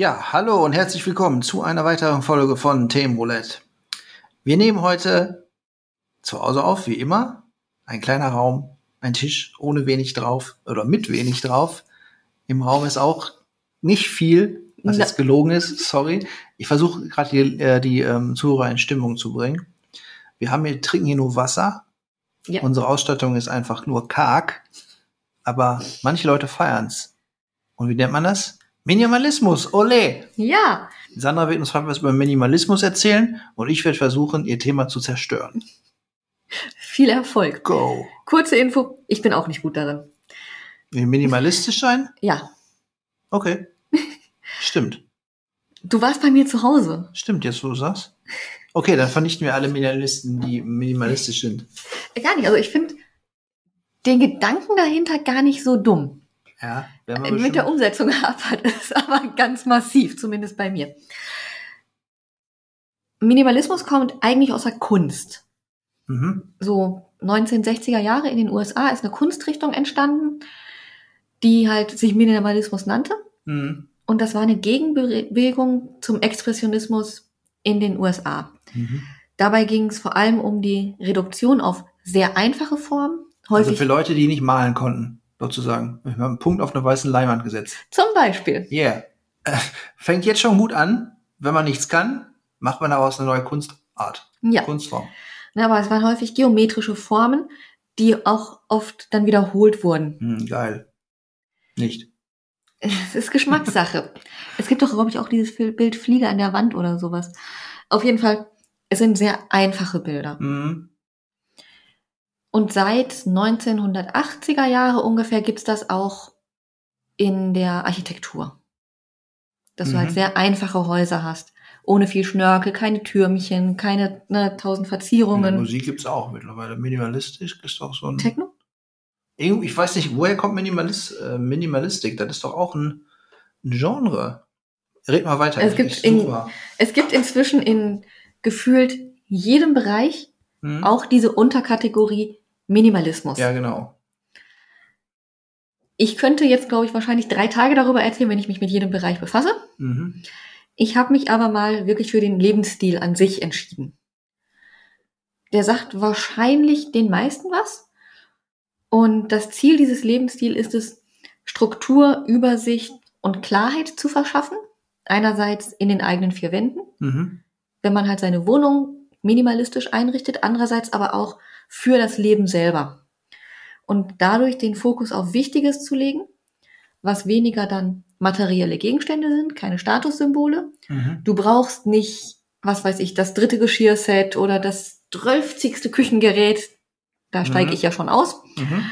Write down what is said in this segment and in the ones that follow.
Ja, hallo und herzlich willkommen zu einer weiteren Folge von Themenroulette. Wir nehmen heute zu Hause auf, wie immer. Ein kleiner Raum, ein Tisch ohne wenig drauf oder mit wenig drauf. Im Raum ist auch nicht viel, was Na- jetzt gelogen ist, sorry. Ich versuche gerade die, äh, die ähm, Zuhörer in Stimmung zu bringen. Wir haben hier, trinken hier nur Wasser. Ja. Unsere Ausstattung ist einfach nur karg. Aber manche Leute feiern's. Und wie nennt man das? Minimalismus, ole! Ja, Sandra wird uns heute was über Minimalismus erzählen und ich werde versuchen, ihr Thema zu zerstören. viel Erfolg. Go! Kurze Info, ich bin auch nicht gut darin. Minimalistisch sein? Ja, Okay. Stimmt. du warst bei mir zu Hause. Stimmt, jetzt wo du sagst. Okay, dann vernichten wir alle Minimalisten, die minimalistisch sind. Gar nicht, also ich finde den Gedanken dahinter gar nicht so dumm. Ja, werden wir Äh, Mit der Umsetzung hapert es aber ganz massiv, zumindest bei mir. Minimalismus kommt eigentlich aus der Kunst. Mhm. so 1960er Jahre in den USA ist eine Kunstrichtung entstanden, die halt sich Minimalismus nannte. Mhm. Und das war eine Gegenbewegung zum Expressionismus in den USA. Mhm. Dabei ging es vor allem um die Reduktion auf sehr einfache Formen. Also für Leute, die nicht malen konnten, sozusagen. Wir haben einen Punkt auf einer weißen Leinwand gesetzt. zum Beispiel. Yeah. Äh, fängt jetzt schon gut an. Wenn man nichts kann, macht man daraus eine neue Kunstart. Ja, Kunstform. Na, aber es waren häufig geometrische Formen, die auch oft dann wiederholt wurden. Hm, geil. Nicht. Es ist Geschmackssache. es gibt doch, glaube ich, auch dieses Bild Fliege an der Wand oder sowas. Auf jeden Fall, es sind sehr einfache Bilder. Mhm. Und seit 1980er Jahre ungefähr gibt's das auch in der Architektur. Dass Mhm. du halt sehr einfache Häuser hast. Ohne viel Schnörkel, keine Türmchen, keine ne, tausend Verzierungen. Musik gibt's auch mittlerweile. Minimalistisch ist doch so ein. Techno? Ich weiß nicht, woher kommt Minimalist, äh, Minimalistik? Das ist doch auch ein, ein Genre. Red mal weiter. Es gibt in-. Es gibt inzwischen in gefühlt jedem Bereich Hm? auch diese Unterkategorie Minimalismus. Ja, genau. Ich könnte jetzt, glaube ich, wahrscheinlich drei Tage darüber erzählen, wenn ich mich mit jedem Bereich befasse. Mhm. Ich habe mich aber mal wirklich für den Lebensstil an sich entschieden. Der sagt wahrscheinlich den meisten was. Und das Ziel dieses Lebensstils ist es, Struktur, Übersicht und Klarheit zu verschaffen. Einerseits in den eigenen vier Wänden, Mhm. wenn man halt seine Wohnung minimalistisch einrichtet, andererseits aber auch für das Leben selber. Und dadurch den Fokus auf Wichtiges zu legen, was weniger dann materielle Gegenstände sind, keine Statussymbole. Mhm. Du brauchst nicht, was weiß ich, das dritte Geschirrset oder das drölfzigste Küchengerät, da steige Mhm. ich ja schon aus, Mhm.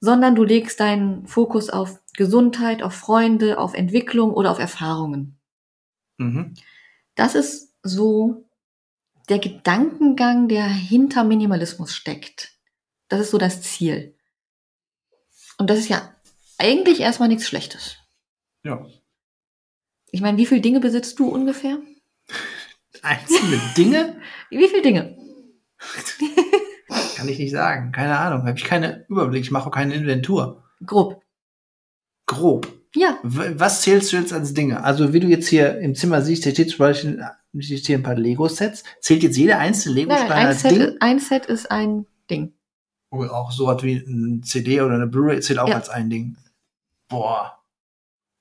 sondern du legst deinen Fokus auf Gesundheit, auf Freunde, auf Entwicklung oder auf Erfahrungen. Mhm. Das ist so der Gedankengang, der hinter Minimalismus steckt. Das ist so das Ziel. Und das ist ja eigentlich erstmal nichts Schlechtes. Ja. Ich meine, wie viele Dinge besitzt du ungefähr? Einzelne Dinge Wie viele Dinge? kann ich nicht sagen. Keine Ahnung. Habe ich keinen Überblick. Ich mache auch keine Inventur. Grob. Grob. Ja, Was zählst du jetzt als Dinge? Also, wie du jetzt hier im Zimmer siehst, hier steht zum Beispiel hier ein paar Lego-Sets. Zählt jetzt jeder einzelne Lego-Stein ein als Set, Ding? ist- ein Set ist ein Ding. Oder auch so was wie ein CD oder eine Blu-ray zählt auch Ja. als ein Ding. Boah.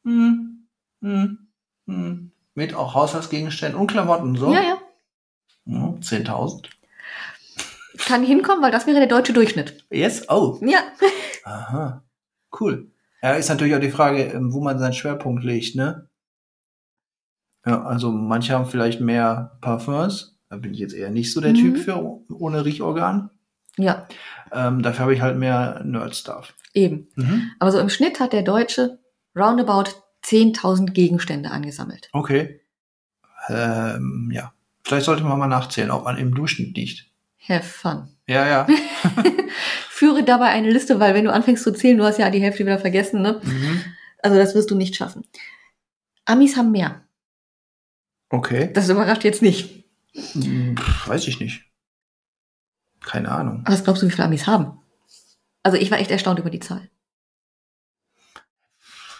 Hm. Hm. Hm. Mit auch Haushaltsgegenständen und Klamotten, so? Ja, ja. Ja, 10.000. Kann hinkommen, weil das wäre der deutsche Durchschnitt. Yes? Oh. Ja. Aha. Cool. Ja, ist natürlich auch die Frage, ähm, wo man seinen Schwerpunkt legt, ne? Ja, also manche haben vielleicht mehr Parfums. Da bin ich jetzt eher nicht so der Mhm. Typ für ohne Riechorgan. Ja, Ähm, dafür habe ich halt mehr Nerd-Stuff. eben. Mhm. Aber so im Schnitt hat der Deutsche roundabout 10.000 Gegenstände angesammelt. Okay. Ähm, ja. Vielleicht sollte man mal nachzählen, ob man im Durchschnitt liegt. Have fun. Ja, ja. Führe dabei eine Liste, weil wenn du anfängst zu zählen, du hast ja die Hälfte wieder vergessen, ne? mhm. Also das wirst du nicht schaffen. Amis haben mehr. Okay. Das überrascht jetzt nicht. Hm, weiß ich nicht. Keine Ahnung. Was glaubst du, wie viele Amis haben? Also ich war echt erstaunt über die Zahl.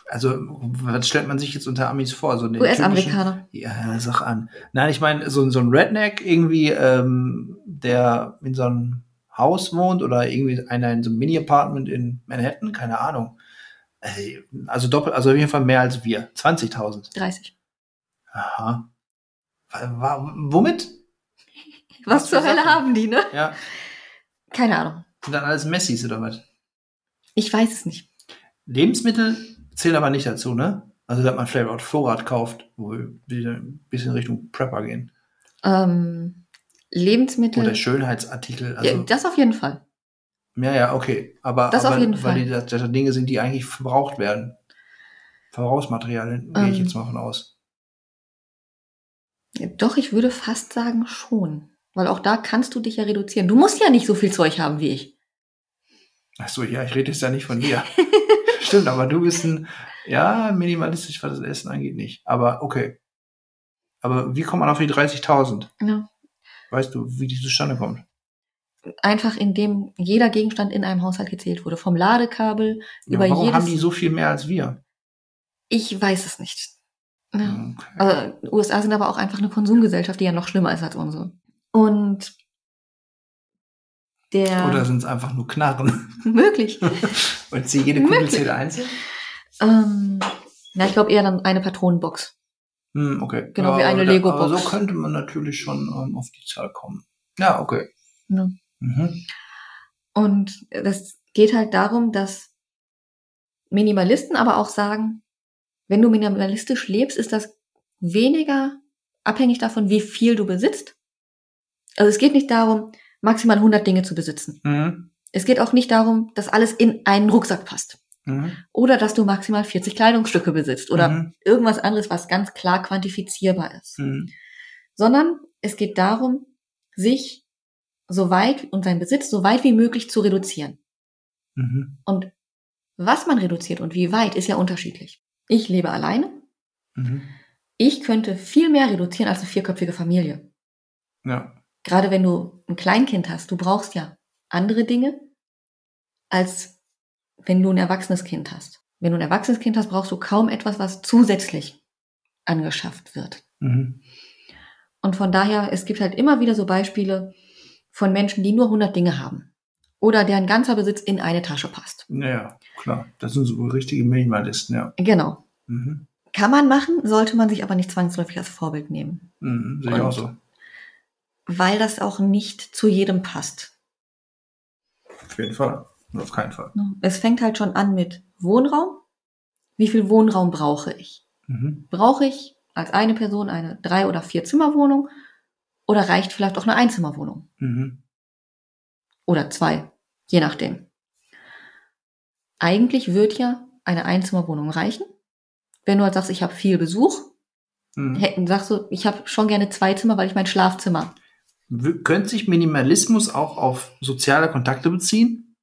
Also, was stellt man sich jetzt unter Amis vor? So US-Amerikaner. Ja, sag an. Nein, ich meine, so, so ein Redneck irgendwie, ähm, der in so einem Haus wohnt oder irgendwie einer in so einem Mini-Apartment in Manhattan, keine Ahnung. Also doppelt, also auf jeden Fall mehr als wir. 20.000. 30. Aha. Wa- Womit? Was, Was zur Hölle Sachen? haben die, ne? Ja. Keine Ahnung. Sind dann alles Messis oder was? Ich weiß es nicht. Lebensmittel zählen aber nicht dazu, ne? Also, dass man vielleicht auch Vorrat kauft, wo dann ein bisschen Richtung Prepper gehen. Ähm, Lebensmittel. Oder Schönheitsartikel. Also, ja, das auf jeden Fall. ja, ja, okay. Aber, Das auf aber jeden weil Fall. die das, das Dinge sind, die eigentlich verbraucht werden. Verbrauchsmaterialien, gehe ich Ähm. jetzt mal von aus. Doch, ich würde fast sagen schon. Weil auch da kannst du dich ja reduzieren. Du musst ja nicht so viel Zeug haben wie ich. Ach so, ja, ich rede jetzt ja nicht von dir. Stimmt, aber du bist ein, ja, minimalistisch, was das Essen angeht, nicht. Aber okay. Aber wie kommt man auf die 30.000? Ja. Weißt du, wie die zustande kommt? Einfach indem jeder Gegenstand in einem Haushalt gezählt wurde. Vom Ladekabel Ja, über warum jedes. haben die so viel mehr als wir? ich weiß es nicht. Ja. Okay. Äh, USA sind aber auch einfach eine Konsumgesellschaft, die ja noch schlimmer ist als unsere. Und der Oder sind es einfach nur Knarren? möglich. Und sie jede Kugel zählt einzeln? ähm, na, ich glaube eher dann eine Patronenbox. Hm, okay. Genau wie eine Lego-Box. Aber so könnte man natürlich schon ähm, auf die Zahl kommen. Ja, okay. Ja. Mhm. Und das geht halt darum, dass Minimalisten aber auch sagen, wenn du minimalistisch lebst, ist das weniger abhängig davon, wie viel du besitzt. Also es geht nicht darum, maximal 100 Dinge zu besitzen. Mhm. Es geht auch nicht darum, dass alles in einen Rucksack passt. Mhm. Oder dass du maximal 40 Kleidungsstücke besitzt oder Mhm. irgendwas anderes, was ganz klar quantifizierbar ist. Mhm. Sondern es geht darum, sich so weit und seinen Besitz so weit wie möglich zu reduzieren. Mhm. Und was man reduziert und wie weit ist ja unterschiedlich. Ich lebe alleine. Mhm. Ich könnte viel mehr reduzieren als eine vierköpfige Familie. Ja. Gerade wenn du ein Kleinkind hast, du brauchst ja andere Dinge, als wenn du ein erwachsenes Kind hast. Wenn du ein erwachsenes Kind hast, brauchst du kaum etwas, was zusätzlich angeschafft wird. Mhm. Und von daher, es gibt halt immer wieder so Beispiele von Menschen, die nur 100 Dinge haben. Oder deren ganzer Besitz in eine Tasche passt. Ja, ja, klar. Das sind so richtige Minimalisten, ja. Genau. Mhm. Kann man machen, sollte man sich aber nicht zwangsläufig als Vorbild nehmen. Mhm. Sehe ich auch so. Weil das auch nicht zu jedem passt. Auf jeden Fall. Auf keinen Fall. Es fängt halt schon an mit Wohnraum. Wie viel Wohnraum brauche ich? Mhm. Brauche ich als eine Person eine drei- oder vier Zimmerwohnung? Oder reicht vielleicht auch eine Einzimmerwohnung? Mhm. Oder zwei, je nachdem. Eigentlich wird ja eine Einzimmerwohnung reichen. Wenn du halt sagst, ich habe viel Besuch, Mhm. sagst du, ich habe schon gerne zwei Zimmer, weil ich mein Schlafzimmer. Könnte sich Minimalismus auch auf soziale Kontakte beziehen?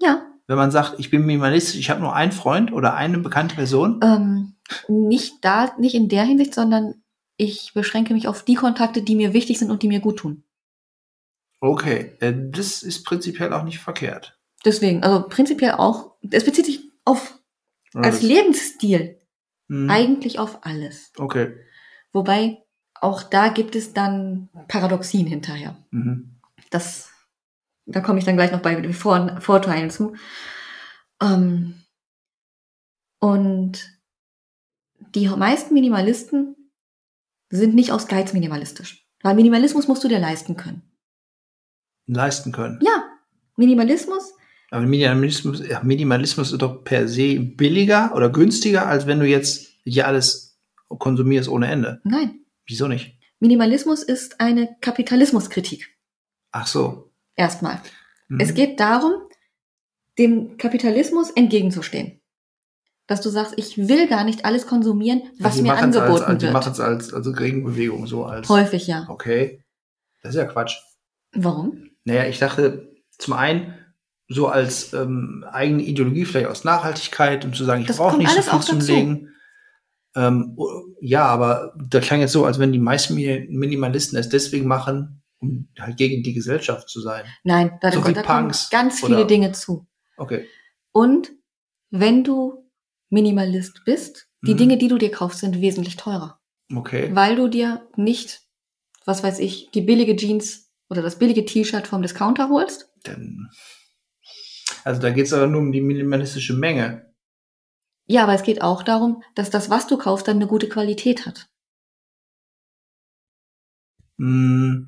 Ja, Wenn man sagt, ich bin minimalistisch, ich habe nur einen Freund oder eine bekannte Person? ähm, nicht da, nicht in der Hinsicht, sondern ich beschränke mich auf die Kontakte, die mir wichtig sind und die mir gut tun. Okay, äh, das ist prinzipiell auch nicht verkehrt. Deswegen, also prinzipiell auch, es bezieht sich auf, als Lebensstil, Mhm. eigentlich auf alles. Okay. Wobei, auch da gibt es dann Paradoxien hinterher. Mhm. Das, da komme ich dann gleich noch bei den Vor Vorteilen zu. Ähm, und die meisten Minimalisten sind nicht aus Geiz minimalistisch. Weil Minimalismus musst du dir leisten können. Leisten können. Ja, Minimalismus, Aber Minimalismus, Minimalismus ist doch per se billiger oder günstiger, als wenn du jetzt hier alles konsumierst ohne Ende. nein. Wieso nicht? Minimalismus ist eine Kapitalismuskritik. Ach so. Erstmal. Mhm. Es geht darum, dem Kapitalismus entgegenzustehen. Dass du sagst, ich will gar nicht alles konsumieren, was Also mir angeboten als, als, Die wird. machen es als, als Gegenbewegung, so als. Häufig ja. Okay. Das ist ja Quatsch. Warum? Naja, ich dachte, zum einen so als ähm, eigene Ideologie, vielleicht aus Nachhaltigkeit, um zu sagen, ich brauche nicht so viel zum dazu. Legen. Ähm, ja, aber da klang jetzt so, als wenn die meisten Mi- Minimalisten es deswegen machen, um halt gegen die Gesellschaft zu sein. Nein, da, So da, da kommen ganz viele oder- Dinge zu. Okay. Und wenn du Minimalist bist, die Mhm. Dinge, die du dir kaufst, sind wesentlich teurer. Okay. Weil du dir nicht, was weiß ich, die billige Jeans oder das billige T-Shirt vom Discounter holst. Dann, also da geht es aber nur um die minimalistische Menge. Ja, aber es geht auch darum, dass das, was du kaufst, dann eine gute Qualität hat. Hm,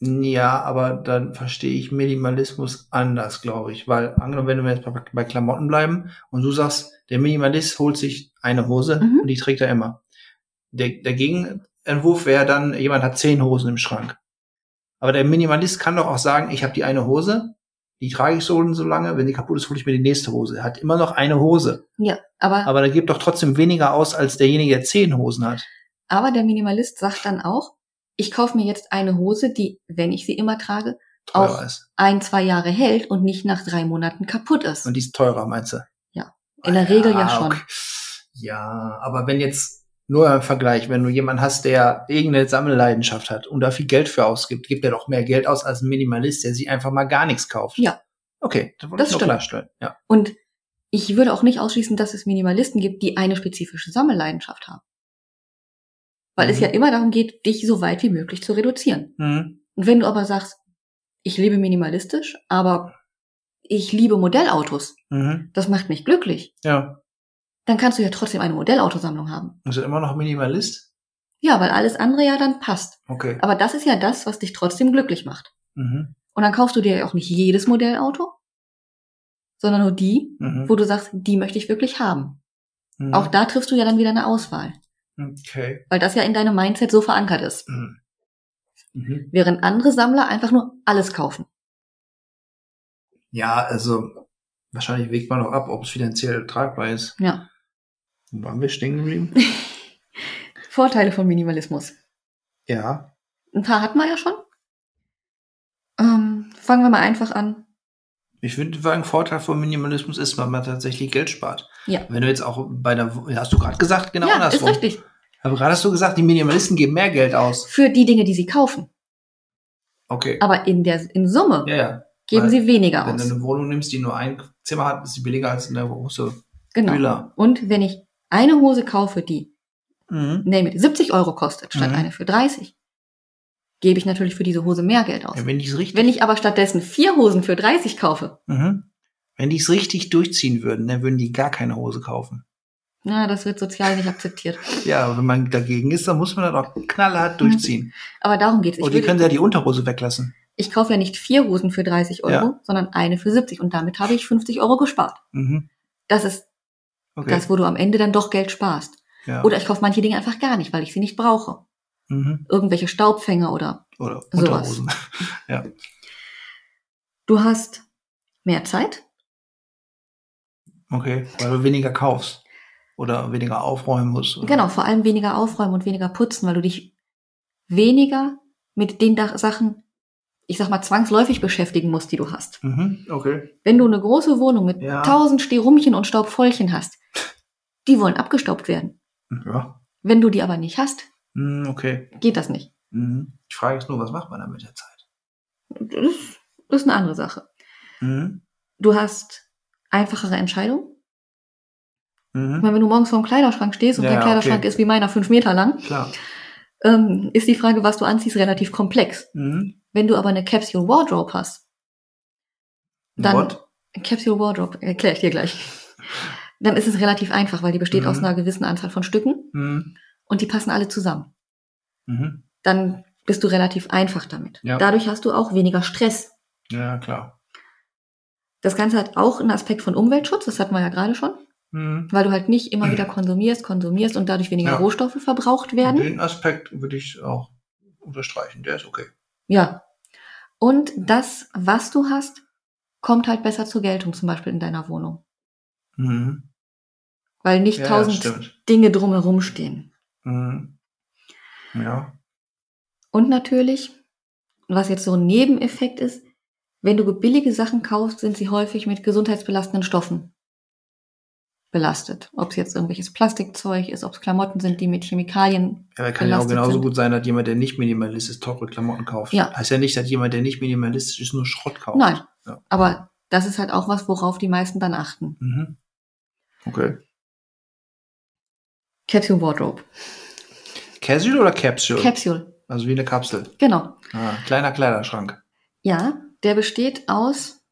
ja, aber dann verstehe ich Minimalismus anders, glaube ich. Weil, angenommen, wenn wir jetzt bei, bei Klamotten bleiben und du sagst, der Minimalist holt sich eine Hose Mhm. und die trägt er immer. Der, der Gegenentwurf wäre dann, jemand hat zehn Hosen im Schrank. Aber der Minimalist kann doch auch sagen, ich habe die eine Hose, die trage ich so und so lange, wenn die kaputt ist, hole ich mir die nächste Hose. Er hat immer noch eine Hose. Ja, aber, aber, Aber der gibt doch trotzdem weniger aus, als derjenige, der zehn Hosen hat. der Minimalist sagt dann auch, ich kaufe mir jetzt eine Hose, die, wenn ich sie immer trage, Teurer auch ist. ein, zwei Jahre hält und nicht nach drei Monaten kaputt ist. Und die ist teurer, meinst du? Ja. In der Regel ja schon. okay. Ja, aber wenn jetzt nur im Vergleich, wenn du jemanden hast, der irgendeine Sammelleidenschaft hat und da viel Geld für ausgibt, gibt er doch mehr Geld aus als ein Minimalist, der sich einfach mal gar nichts kauft. Ja. Okay, das wollte Das ich stimmt. klarstellen. Ja. Und ich würde auch nicht ausschließen, dass es Minimalisten gibt, die eine spezifische Sammelleidenschaft haben. Weil es Mhm. ja immer darum geht, dich so weit wie möglich zu reduzieren. Mhm. Und wenn du aber sagst, ich lebe minimalistisch, aber ich liebe Modellautos, Mhm. das macht mich glücklich, Ja. Dann kannst du ja trotzdem eine Modellautosammlung haben. Er immer noch Minimalist? Ja, weil alles andere ja dann passt. Okay. Aber das ist ja das, was dich trotzdem glücklich macht. Mhm. Und dann kaufst du dir ja auch nicht jedes Modellauto, sondern nur die, Mhm. wo du sagst, die möchte ich wirklich haben. Mhm. Auch da triffst du ja dann wieder eine Auswahl, Okay. weil das ja in deinem Mindset so verankert ist. Mhm. Mhm. Während andere Sammler einfach nur alles kaufen. Ja, also wahrscheinlich wägt man noch ab, ob es finanziell tragbar ist. Ja. Wo waren wir stehen geblieben? Vorteile von Minimalismus. ja. Ein paar hatten wir ja schon. Ähm, fangen wir mal einfach an. Ich würde sagen, Vorteil von Minimalismus ist, weil man tatsächlich Geld spart. Ja. Wenn du jetzt auch bei der, hast du gerade gesagt, genau ja, ist andersrum. richtig. Aber gerade hast du gesagt, die Minimalisten geben mehr Geld aus. Für die Dinge, die sie kaufen. Okay. Aber in der in Summe Ja, ja. geben weil sie weniger Wenn du aus. eine Wohnung nimmst, die nur ein Zimmer hat, ist sie billiger als eine große Genau. Villa. Und wenn ich eine Hose kaufe, die Mhm. name it, 70 Euro kostet, statt Mhm. eine für 30, gebe ich natürlich für diese Hose mehr Geld aus. Ja, wenn die es richtig, Wenn ich aber stattdessen vier Hosen für 30 kaufe, mhm. wenn die es richtig durchziehen würden, dann würden die gar keine Hose kaufen. na, das wird sozial nicht akzeptiert. Ja, wenn man dagegen ist, dann muss man das auch knallhart durchziehen. Aber darum geht's. Ich, Und die würde- können ja die Unterhose weglassen. ich kaufe ja nicht vier Hosen für 30 Euro, Ja. sondern eine für 70 und damit habe ich 50 Euro gespart. Mhm. Das ist Okay. das, wo du am Ende dann doch Geld sparst. ja. Oder ich kaufe manche Dinge einfach gar nicht, weil ich sie nicht brauche. mhm. Irgendwelche Staubfänger oder Oder Sowas. Ja. du hast mehr Zeit. Okay, weil du weniger kaufst. Oder weniger aufräumen musst. Oder? Genau, vor allem weniger aufräumen und weniger putzen, weil du dich weniger mit den Sachen, ich sag mal, zwangsläufig beschäftigen musst, die du hast. Mhm, okay. Wenn du eine große Wohnung mit Ja. tausend Sterumchen und Staubfäulchen hast, die wollen abgestaubt werden. Ja. Wenn du die aber nicht hast, Mhm, okay. geht das nicht. Mhm. Die Frage ist nur, was macht man dann mit der Zeit? Das ist eine andere Sache. Mhm. Du hast einfachere Entscheidungen. Ich Mhm. meine, wenn du morgens vor dem Kleiderschrank stehst und Ja, der ja, Kleiderschrank okay. ist wie meiner fünf Meter lang, Klar. ähm, ist die Frage, was du anziehst, relativ komplex. Mhm. Wenn du aber eine Capsule Wardrobe hast, dann What? Capsule Wardrobe, erkläre ich dir gleich. Dann ist es relativ einfach, weil die besteht Mhm. aus einer gewissen Anzahl von Stücken Mhm. und die passen alle zusammen. Mhm. Dann bist du relativ einfach damit. Ja. Dadurch hast du auch weniger Stress. Ja, klar. Das Ganze hat auch einen Aspekt von Umweltschutz, das hatten wir ja gerade schon, Mhm. weil du halt nicht immer wieder konsumierst, konsumierst und dadurch weniger Ja. Rohstoffe verbraucht werden. Den Aspekt würde ich auch unterstreichen. Der ist okay. Ja. Und das, was du hast, kommt halt besser zur Geltung, zum Beispiel in deiner Wohnung. Mhm. Weil nicht Ja, tausend. Dinge drumherum stehen. Mhm. Ja. Und natürlich, was jetzt so ein Nebeneffekt ist, wenn du billige Sachen kaufst, sind sie häufig mit gesundheitsbelastenden Stoffen belastet. Ob es jetzt irgendwelches Plastikzeug ist, ob es Klamotten sind, die mit Chemikalien Ja, aber kann ja auch genauso sind. gut sein, dass jemand, der nicht Minimalist ist, teure Klamotten kauft. Ja. Heißt ja nicht, dass jemand, der nicht minimalistisch ist, nur Schrott kauft. Nein. Ja. Aber das ist halt auch was, worauf die meisten dann achten. Mhm. Okay. Capsule Wardrobe. Casual oder Capsule? Capsule, also wie eine Kapsel. genau. Ah, kleiner Kleiderschrank. Ja, der besteht aus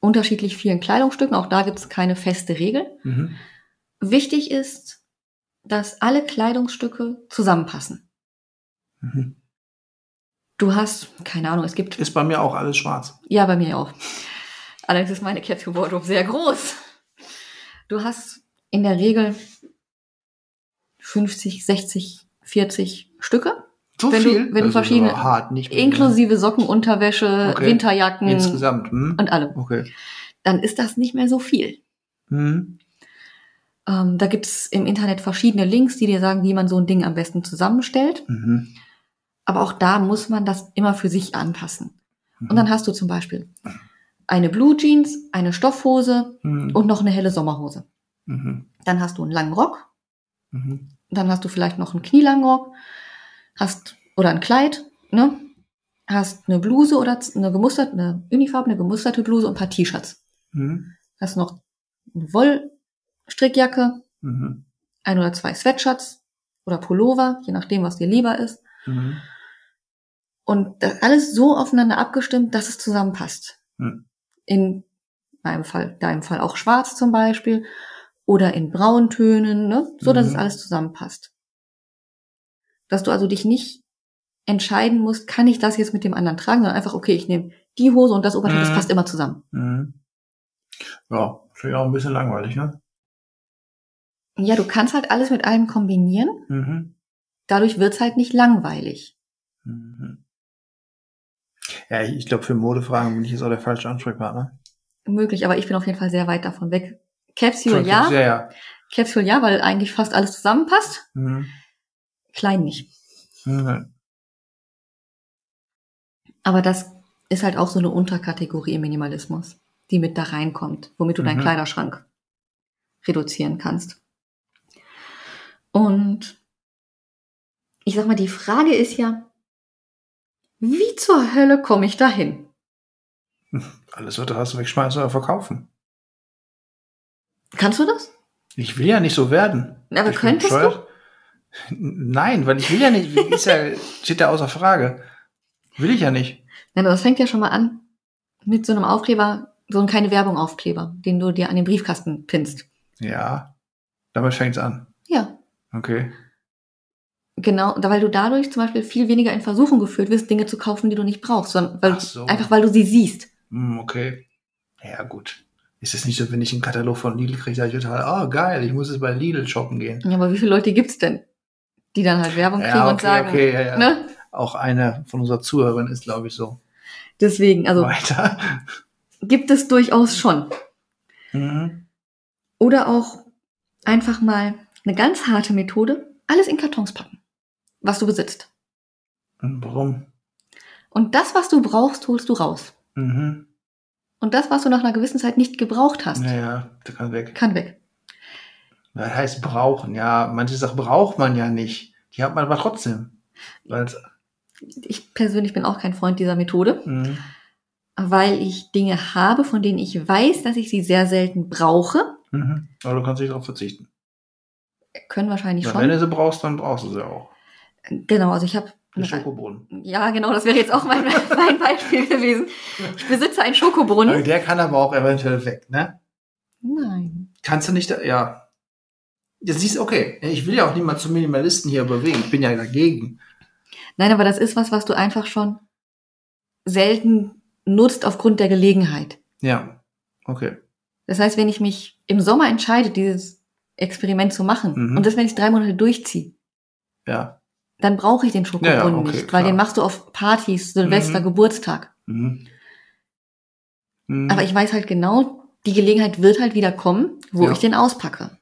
unterschiedlich vielen Kleidungsstücken. Auch da gibt es keine feste Regel. Mhm. Wichtig ist, dass alle Kleidungsstücke zusammenpassen. Mhm. Du hast, keine Ahnung, es gibt, Ist bei mir auch alles schwarz. ja, bei mir auch. Allerdings ist meine Capsule Wardrobe sehr groß. Du hast in der Regel 50, 60, 40 Stücke, So Wenn du- viel? wenn du Das ist verschiedene- hart, nicht inklusive Socken, Unterwäsche, Okay. Winterjacken Insgesamt. Hm? und allem. Okay. Dann ist das nicht mehr so viel. Mhm. Ähm, da gibt's im Internet verschiedene Links, die dir sagen, wie man so ein Ding am besten zusammenstellt. Mhm. Aber auch da muss man das immer für sich anpassen. Mhm. Und dann hast du zum Beispiel eine Blue Jeans, eine Stoffhose Mhm. und noch eine helle Sommerhose. Mhm. Dann hast du einen langen Rock, Mhm. dann hast du vielleicht noch einen knielangen Rock, hast oder ein Kleid, ne? Hast eine Bluse oder eine gemusterte, eine unifarbene gemusterte Bluse und ein paar T-Shirts. Mhm. Hast noch eine Wollstrickjacke, Mhm. ein oder zwei Sweatshirts oder Pullover, je nachdem, was dir lieber ist. Mhm. Und das alles so aufeinander abgestimmt, dass es zusammenpasst. Hm. In meinem Fall, deinem Fall auch schwarz zum Beispiel oder in Brauntönen, ne? so dass Mhm. es alles zusammenpasst. Dass du also dich nicht entscheiden musst, kann ich das jetzt mit dem anderen tragen, sondern einfach, okay, ich nehme die Hose und das Oberteil, das Mhm. passt immer zusammen. Mhm. Ja, vielleicht auch ein bisschen langweilig, ne? Ja, du kannst halt alles mit allem kombinieren, Mhm. dadurch wird's halt nicht langweilig. Mhm. Ja, ich glaube, für Modefragen bin ich jetzt auch der falsche Ansprechpartner. Möglich, aber ich bin auf jeden Fall sehr weit davon weg. Capsule Schon- ja, Ja, ja. Capsule ja, weil eigentlich fast alles zusammenpasst. Mhm. Klein nicht. Mhm. Aber das ist halt auch so eine Unterkategorie im Minimalismus, die mit da reinkommt, womit du deinen Mhm. Kleiderschrank reduzieren kannst. Und ich sag mal, die Frage ist ja, wie zur Hölle komme ich dahin? Alles, was du hast, wegschmeißen oder verkaufen. Kannst du das? Ich will ja nicht so werden. Aber Ich könntest du? Nein, weil ich will ja nicht, ist ja, steht ja außer Frage. Will ich ja nicht. Nein, aber das fängt ja schon mal an mit so einem Aufkleber, so ein keine Werbung Aufkleber, den du dir an den Briefkasten pinnst. Ja. Damit fängt's an. Ja, Okay. Genau, weil du dadurch zum Beispiel viel weniger in Versuchung geführt wirst, Dinge zu kaufen, die du nicht brauchst, sondern weil, so. einfach weil du sie siehst. Hm, okay. Ja, gut. Ist es nicht so, wenn ich einen Katalog von Lidl kriege, sage ich total, oh geil, ich muss jetzt bei Lidl shoppen gehen. Ja, aber wie viele Leute gibt's denn, die dann halt Werbung kriegen Ja, und okay, sagen, okay, ja, ja. ne? Auch eine von unserer Zuhörerinnen ist, glaube ich, so. Deswegen, also Weiter. gibt es durchaus schon. Mhm. Oder auch einfach mal eine ganz harte Methode, alles in Kartons packen, was du besitzt. Und Warum? Und das, was du brauchst, holst du raus. Mhm. Und das, was du nach einer gewissen Zeit nicht gebraucht hast, Naja, der kann weg. kann weg. Das heißt brauchen. Ja, manche Sachen braucht man ja nicht. Die hat man aber trotzdem. Weil's, Ich persönlich bin auch kein Freund dieser Methode. mhm. weil ich Dinge habe, von denen ich weiß, dass ich sie sehr selten brauche. Mhm. Aber du kannst nicht darauf verzichten. Können wahrscheinlich Weil schon. wenn du sie brauchst, dann brauchst du sie auch. Genau, also ich habe. Der Schokobrunnen. Ja, genau, das wäre jetzt auch mein, mein Beispiel gewesen. Ich besitze einen Aber Schokobrunnen. Der kann aber auch eventuell weg, ne? Nein. Kannst du nicht, ja. Ja, siehst okay. Ich will ja auch niemand zum Minimalisten hier bewegen. Ich bin ja dagegen. Nein, aber das ist was, was du einfach schon selten nutzt aufgrund der Gelegenheit. Ja. Okay. Das heißt, wenn ich mich im Sommer entscheide, dieses Experiment zu machen, Mhm. und das, wenn ich drei Monate durchziehe, Ja. Dann brauche ich den Schokobrunnen Ja, ja, okay, nicht, klar. weil den machst du auf Partys, Silvester, Mhm. Geburtstag. Mhm. Mhm. Aber ich weiß halt genau, die Gelegenheit wird halt wieder kommen, wo Ja. ich den auspacke.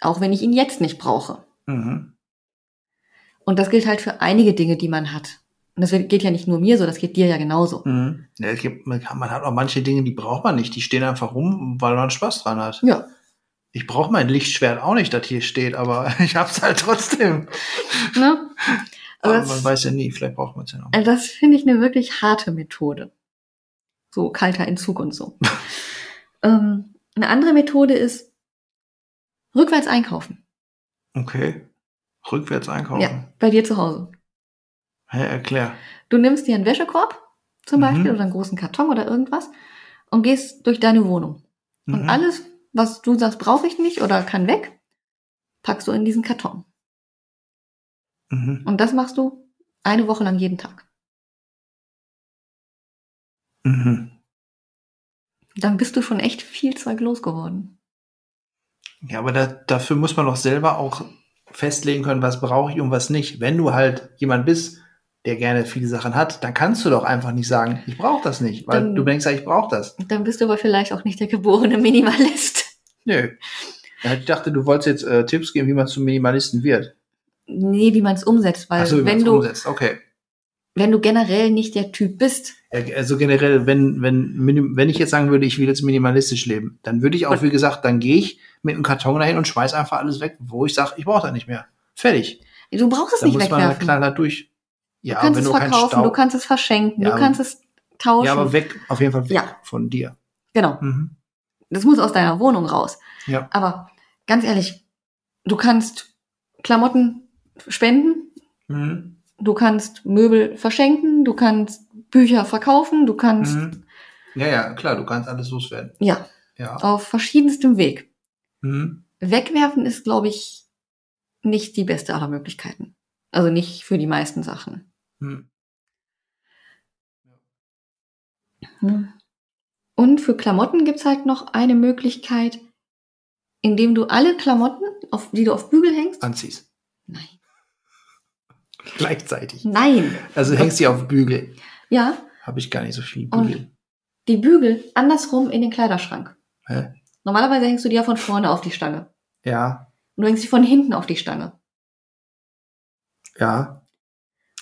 Auch wenn ich ihn jetzt nicht brauche. Mhm. Und das gilt halt für einige Dinge, die man hat. Und das geht ja nicht nur mir so, das geht dir ja genauso. Mhm. Ja, gibt, man, kann, man hat auch manche Dinge, die braucht man nicht. Die stehen einfach rum, weil man Spaß dran hat. Ja. Ich brauche mein Lichtschwert auch nicht, das hier steht, aber ich hab's halt trotzdem. Ne? Aber Also man weiß ja nie, vielleicht braucht man es ja noch. also das finde ich eine wirklich harte Methode. So kalter Entzug und so. ähm, eine andere Methode ist rückwärts einkaufen. Okay. Rückwärts einkaufen. Ja, bei dir zu Hause. Hä, erklär. Du nimmst dir einen Wäschekorb zum Mhm. Beispiel oder einen großen Karton oder irgendwas und gehst durch deine Wohnung. Und Mhm. alles, was du sagst, brauche ich nicht oder kann weg, packst du in diesen Karton. Mhm. Und das machst du eine Woche lang jeden Tag. Mhm. Dann bist du schon echt viel Zeug losgeworden. Ja, aber da, dafür muss man doch selber auch festlegen können, was brauche ich und was nicht. Wenn du halt jemand bist, der gerne viele Sachen hat, dann kannst du doch einfach nicht sagen, ich brauche das nicht, weil Dann- du denkst ja, ich brauche das. Dann bist du aber vielleicht auch nicht der geborene Minimalist. Nö. Ich dachte, du wolltest jetzt äh, Tipps geben, wie man zum Minimalisten wird. Nee, wie man es umsetzt, weil Ach so, wie wenn du, umsetzt. Okay. wenn du generell nicht der Typ bist, Also generell, wenn, wenn, wenn ich jetzt sagen würde, ich will jetzt minimalistisch leben, dann würde ich auch, Und- wie gesagt, dann gehe ich mit einem Karton dahin und schmeiß einfach alles weg, wo ich sage, ich brauche das nicht mehr. Fertig. du brauchst es Dann nicht muss man wegwerfen. knallhart durch. Du Ja, kannst wenn es du verkaufen, du kannst es verschenken, Ja, du kannst es tauschen. ja, aber weg, auf jeden Fall weg Ja. von dir. genau. Mhm. Das muss aus deiner Wohnung raus. Ja. Aber ganz ehrlich, du kannst Klamotten spenden, Mhm. du kannst Möbel verschenken, du kannst Bücher verkaufen, du kannst, Mhm. Ja, ja, klar, du kannst alles loswerden. ja, Ja. auf verschiedenstem Weg. Mhm. Wegwerfen ist, glaube ich, nicht die beste aller Möglichkeiten. Also nicht für die meisten Sachen. Mhm. Hm. Und für Klamotten gibt's halt noch eine Möglichkeit, indem du alle Klamotten, auf, die du auf Bügel hängst, Anziehst. nein, Gleichzeitig. nein, Also hängst die auf Bügel. ja, Habe ich gar nicht so viel Und- Bügel. die Bügel andersrum in den Kleiderschrank. Hä? Normalerweise hängst du die ja von vorne auf die Stange. Ja, Und du hängst sie von hinten auf die Stange. ja.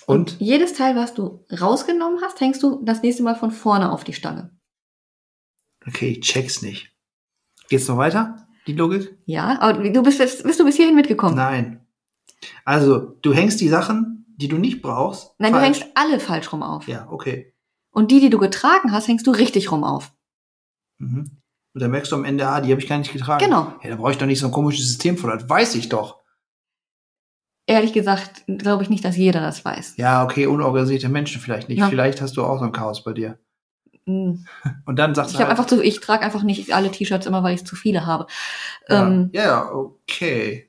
Und? jedes Teil, was du rausgenommen hast, hängst du das nächste Mal von vorne auf die Stange. Okay, ich check's nicht. Geht's noch weiter? Die Logik? Ja, aber du bist, jetzt- bist du bis hierhin mitgekommen? Nein. Also, du hängst die Sachen, die du nicht brauchst. Nein, falsch. du hängst alle falsch rum auf. Ja, okay. Und die, die du getragen hast, hängst du richtig rum auf. Mhm. Und dann merkst du am Ende, ah, die habe ich gar nicht getragen. Genau. Ja, da brauche ich doch nicht so ein komisches System vor, das weiß ich doch. Ehrlich gesagt, glaube ich nicht, dass jeder das weiß. Ja, okay, unorganisierte Menschen vielleicht nicht. Ja. Vielleicht hast du auch so ein Chaos bei dir. Und dann sagst Ich du habe einfach zu, ich trage einfach nicht alle T-Shirts immer, weil ich zu viele habe. ja, Ähm, ja, ja, okay.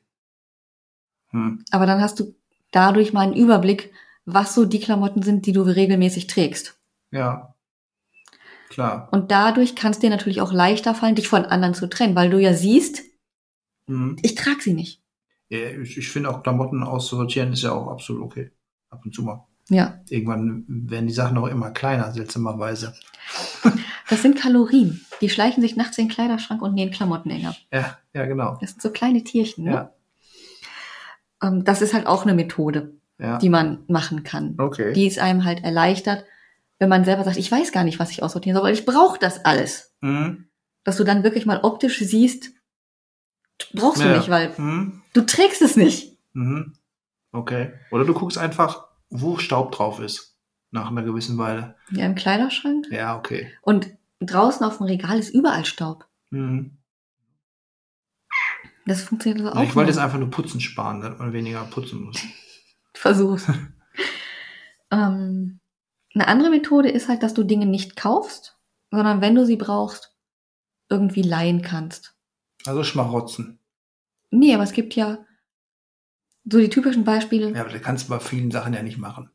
Hm. aber dann hast du dadurch mal einen Überblick, was so die Klamotten sind, die du regelmäßig trägst. Ja. Klar. Und dadurch kann es dir natürlich auch leichter fallen, dich von anderen zu trennen, weil du ja siehst, Hm. ich trage sie nicht. Ja, ich, ich finde auch Klamotten auszusortieren ist ja auch absolut okay. Ab und zu mal. Ja, Irgendwann werden die Sachen auch immer kleiner, seltsamerweise. Das sind Kalorien. Die schleichen sich nachts in den Kleiderschrank und nähen Klamotten enger. Ja, ja, genau. Das sind so kleine Tierchen. Ne? Ja, Ähm, das ist halt auch eine Methode, ja. die man machen kann. Okay. Die es einem halt erleichtert, wenn man selber sagt, ich weiß gar nicht, was ich aussortieren soll, weil ich brauche das alles. Mhm. Dass du dann wirklich mal optisch siehst, brauchst du Ja. nicht, weil Mhm. du trägst es nicht. Mhm. Okay. Oder du guckst einfach, wo Staub drauf ist. Nach einer gewissen Weile. Ja, im Kleiderschrank. Ja, okay. Und draußen auf dem Regal ist überall Staub. Mhm. Das funktioniert also Ja, auch. ich wollte jetzt einfach nur putzen sparen, damit man weniger putzen muss. Versuch's. ähm, eine andere Methode ist halt, dass du Dinge nicht kaufst, sondern wenn du sie brauchst, irgendwie leihen kannst. Also Schmarotzen. Nee, aber es gibt ja so die typischen Beispiele. Ja, aber das kannst du bei vielen Sachen ja nicht machen.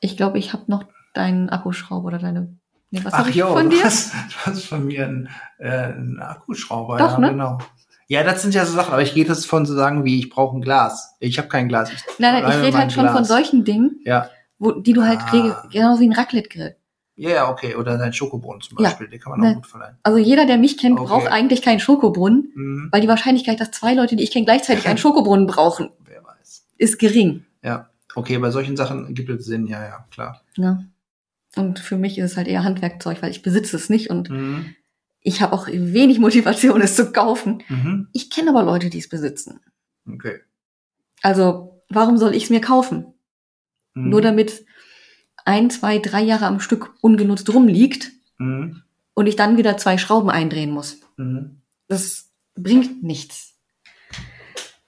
Ich glaube, ich habe noch deinen Akkuschrauber oder deine. Nee, was Ach habe ich jo, von du dir? hast, du hast von mir einen, äh, einen Akkuschrauber. Doch, ja, ne? genau. Ja, das sind ja so Sachen, aber ich gehe das von so sagen wie, ich brauche ein Glas. Ich habe kein Glas. Ich Nein, nein, ich rede halt schon von Glas. solchen Dingen, Ja. wo, die du halt Ah. regel, genauso wie ein Raclette-Grill. Ja, ja, okay. Oder dein Schokobohnen zum Ja. Beispiel, den kann man auch Ne. gut verleihen. Also jeder, der mich kennt, Okay. braucht eigentlich keinen Schokobrunnen, Mhm. weil die Wahrscheinlichkeit, dass zwei Leute, die ich kenne, gleichzeitig einen Schokobrunnen brauchen, Wer weiß. ist gering. Ja. Okay, bei solchen Sachen gibt es Sinn, ja, ja, klar. Ne? Und für mich ist es halt eher Handwerkzeug, weil ich besitze es nicht und Mhm. ich habe auch wenig Motivation, es zu kaufen. Mhm. Ich kenne aber Leute, die es besitzen. Okay. Also, warum soll ich es mir kaufen? Mhm. Nur damit ein, zwei, drei Jahre am Stück ungenutzt rumliegt Mhm. und ich dann wieder zwei Schrauben eindrehen muss. Mhm. Das bringt nichts.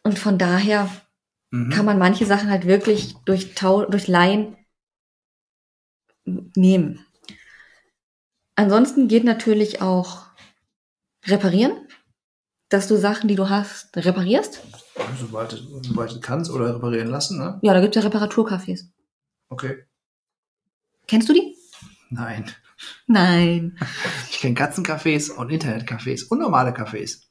Und von daher Mhm. kann man manche Sachen halt wirklich durch, Tau durch Laien nehmen. Ansonsten geht natürlich auch reparieren, dass du Sachen, die du hast, reparierst. Sobald, du- sobald du kannst oder reparieren lassen, ne? Ja, da gibt es ja Reparaturcafés. Okay. Kennst du die? Nein. Nein. Ich kenne Katzencafés und Internetcafés und normale Cafés.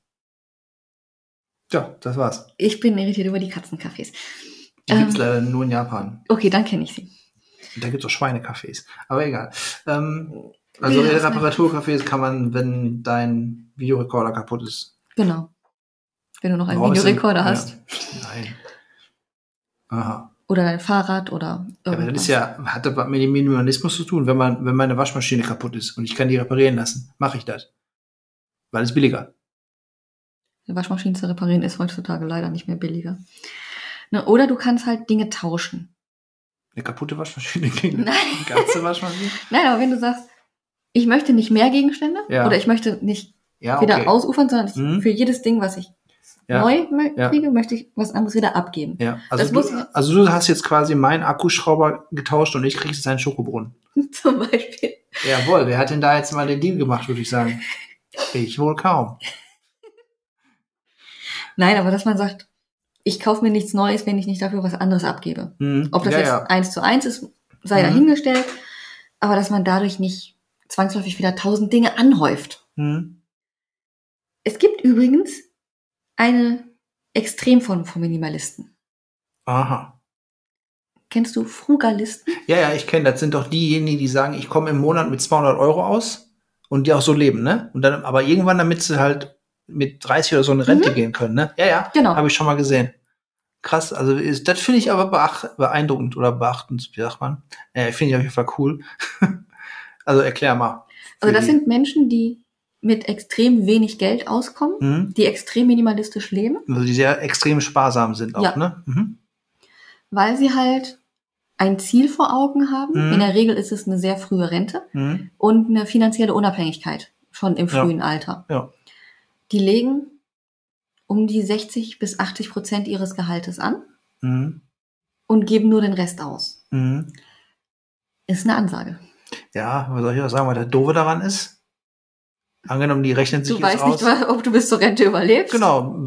Ja, das war's. Ich bin irritiert über die Katzencafés. Die gibt's Ähm. leider nur in Japan. Okay, dann kenne ich sie. Da gibt's auch Schweinecafés. Aber egal. Ähm, also Ja, Reparaturcafés kann man, wenn dein Videorekorder kaputt ist. Genau. Wenn du noch einen Videorekorder ja. hast. Nein. Aha. Oder dein Fahrrad oder Aber irgendwas. das ist ja, hat das was mit dem Minimalismus zu tun, wenn man, wenn meine Waschmaschine kaputt ist und ich kann die reparieren lassen, mache ich das. Weil es billiger. Eine Waschmaschine zu reparieren ist heutzutage leider nicht mehr billiger. Ne, oder du kannst halt Dinge tauschen. Eine kaputte Waschmaschine gegen Nein. eine ganze Waschmaschine? Nein, aber wenn du sagst, ich möchte nicht mehr Gegenstände Ja. oder ich möchte nicht Ja, wieder okay. ausufern, sondern ich, Mhm. für jedes Ding, was ich Ja. neu mö- Ja. kriege, möchte ich was anderes wieder abgeben. Ja, also Das du, also du hast jetzt quasi meinen Akkuschrauber getauscht und ich krieg jetzt einen Schokobrunnen. Zum Beispiel. Jawohl, wer hat denn da jetzt mal den Deal gemacht, würde ich sagen? Ich wohl kaum. Nein, aber dass man sagt, ich kaufe mir nichts Neues, wenn ich nicht dafür was anderes abgebe. Hm. Ob das ja, jetzt ja. eins zu eins ist, sei Mhm. dahingestellt, aber dass man dadurch nicht zwangsläufig wieder tausend Dinge anhäuft. Hm. Es gibt übrigens eine Extremform von Minimalisten. Aha. Kennst du Frugalisten? Ja, ja, ich kenne, das sind doch diejenigen, die sagen, ich komme im Monat mit 200 Euro aus und die auch so leben, ne? Und dann, aber irgendwann, damit sie halt mit 30 oder so in Rente gehen können, ne? Ja, ja, Genau. habe ich schon mal gesehen. Krass, also ist, das finde ich aber beeindruckend oder beachtend, wie sagt man? Äh, finde ich auf jeden Fall cool. also erklär mal. Also das die- sind Menschen, die mit extrem wenig Geld auskommen, Mhm. die extrem minimalistisch leben, Also die sehr extrem sparsam sind auch, Ja. ne? Mhm. weil sie halt ein Ziel vor Augen haben. Mhm. In der Regel ist es eine sehr frühe Rente Mhm. und eine finanzielle Unabhängigkeit schon im Ja. frühen Alter. Ja. Die legen um die 60 bis 80 Prozent ihres Gehaltes an Mhm. und geben nur den Rest aus. Mhm. Ist eine Ansage. Ja, was soll ich auch sagen, was der Doofe daran ist? Angenommen, die rechnen sich Du jetzt weißt aus. nicht, wa- ob du bis zur Rente überlebst. Genau,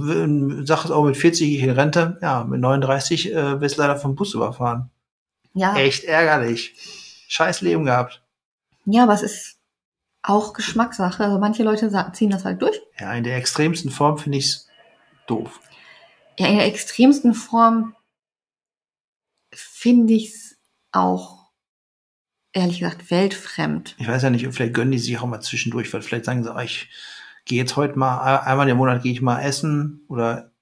sag es auch mit 40 gehe ich in Rente, ja, mit 39 äh, wirst du leider vom Bus überfahren. Ja, Echt ärgerlich. Scheiß Leben gehabt. ja, aber es ist auch Geschmackssache. Also manche Leute ziehen das halt durch. Ja, in der extremsten Form finde ich's doof. Ja, in der extremsten Form finde ich es auch, ehrlich gesagt, weltfremd. Ich weiß ja nicht, vielleicht gönnen die sich auch mal zwischendurch, weil vielleicht sagen sie, ah, ich gehe jetzt heute mal, einmal im Monat gehe ich mal essen oder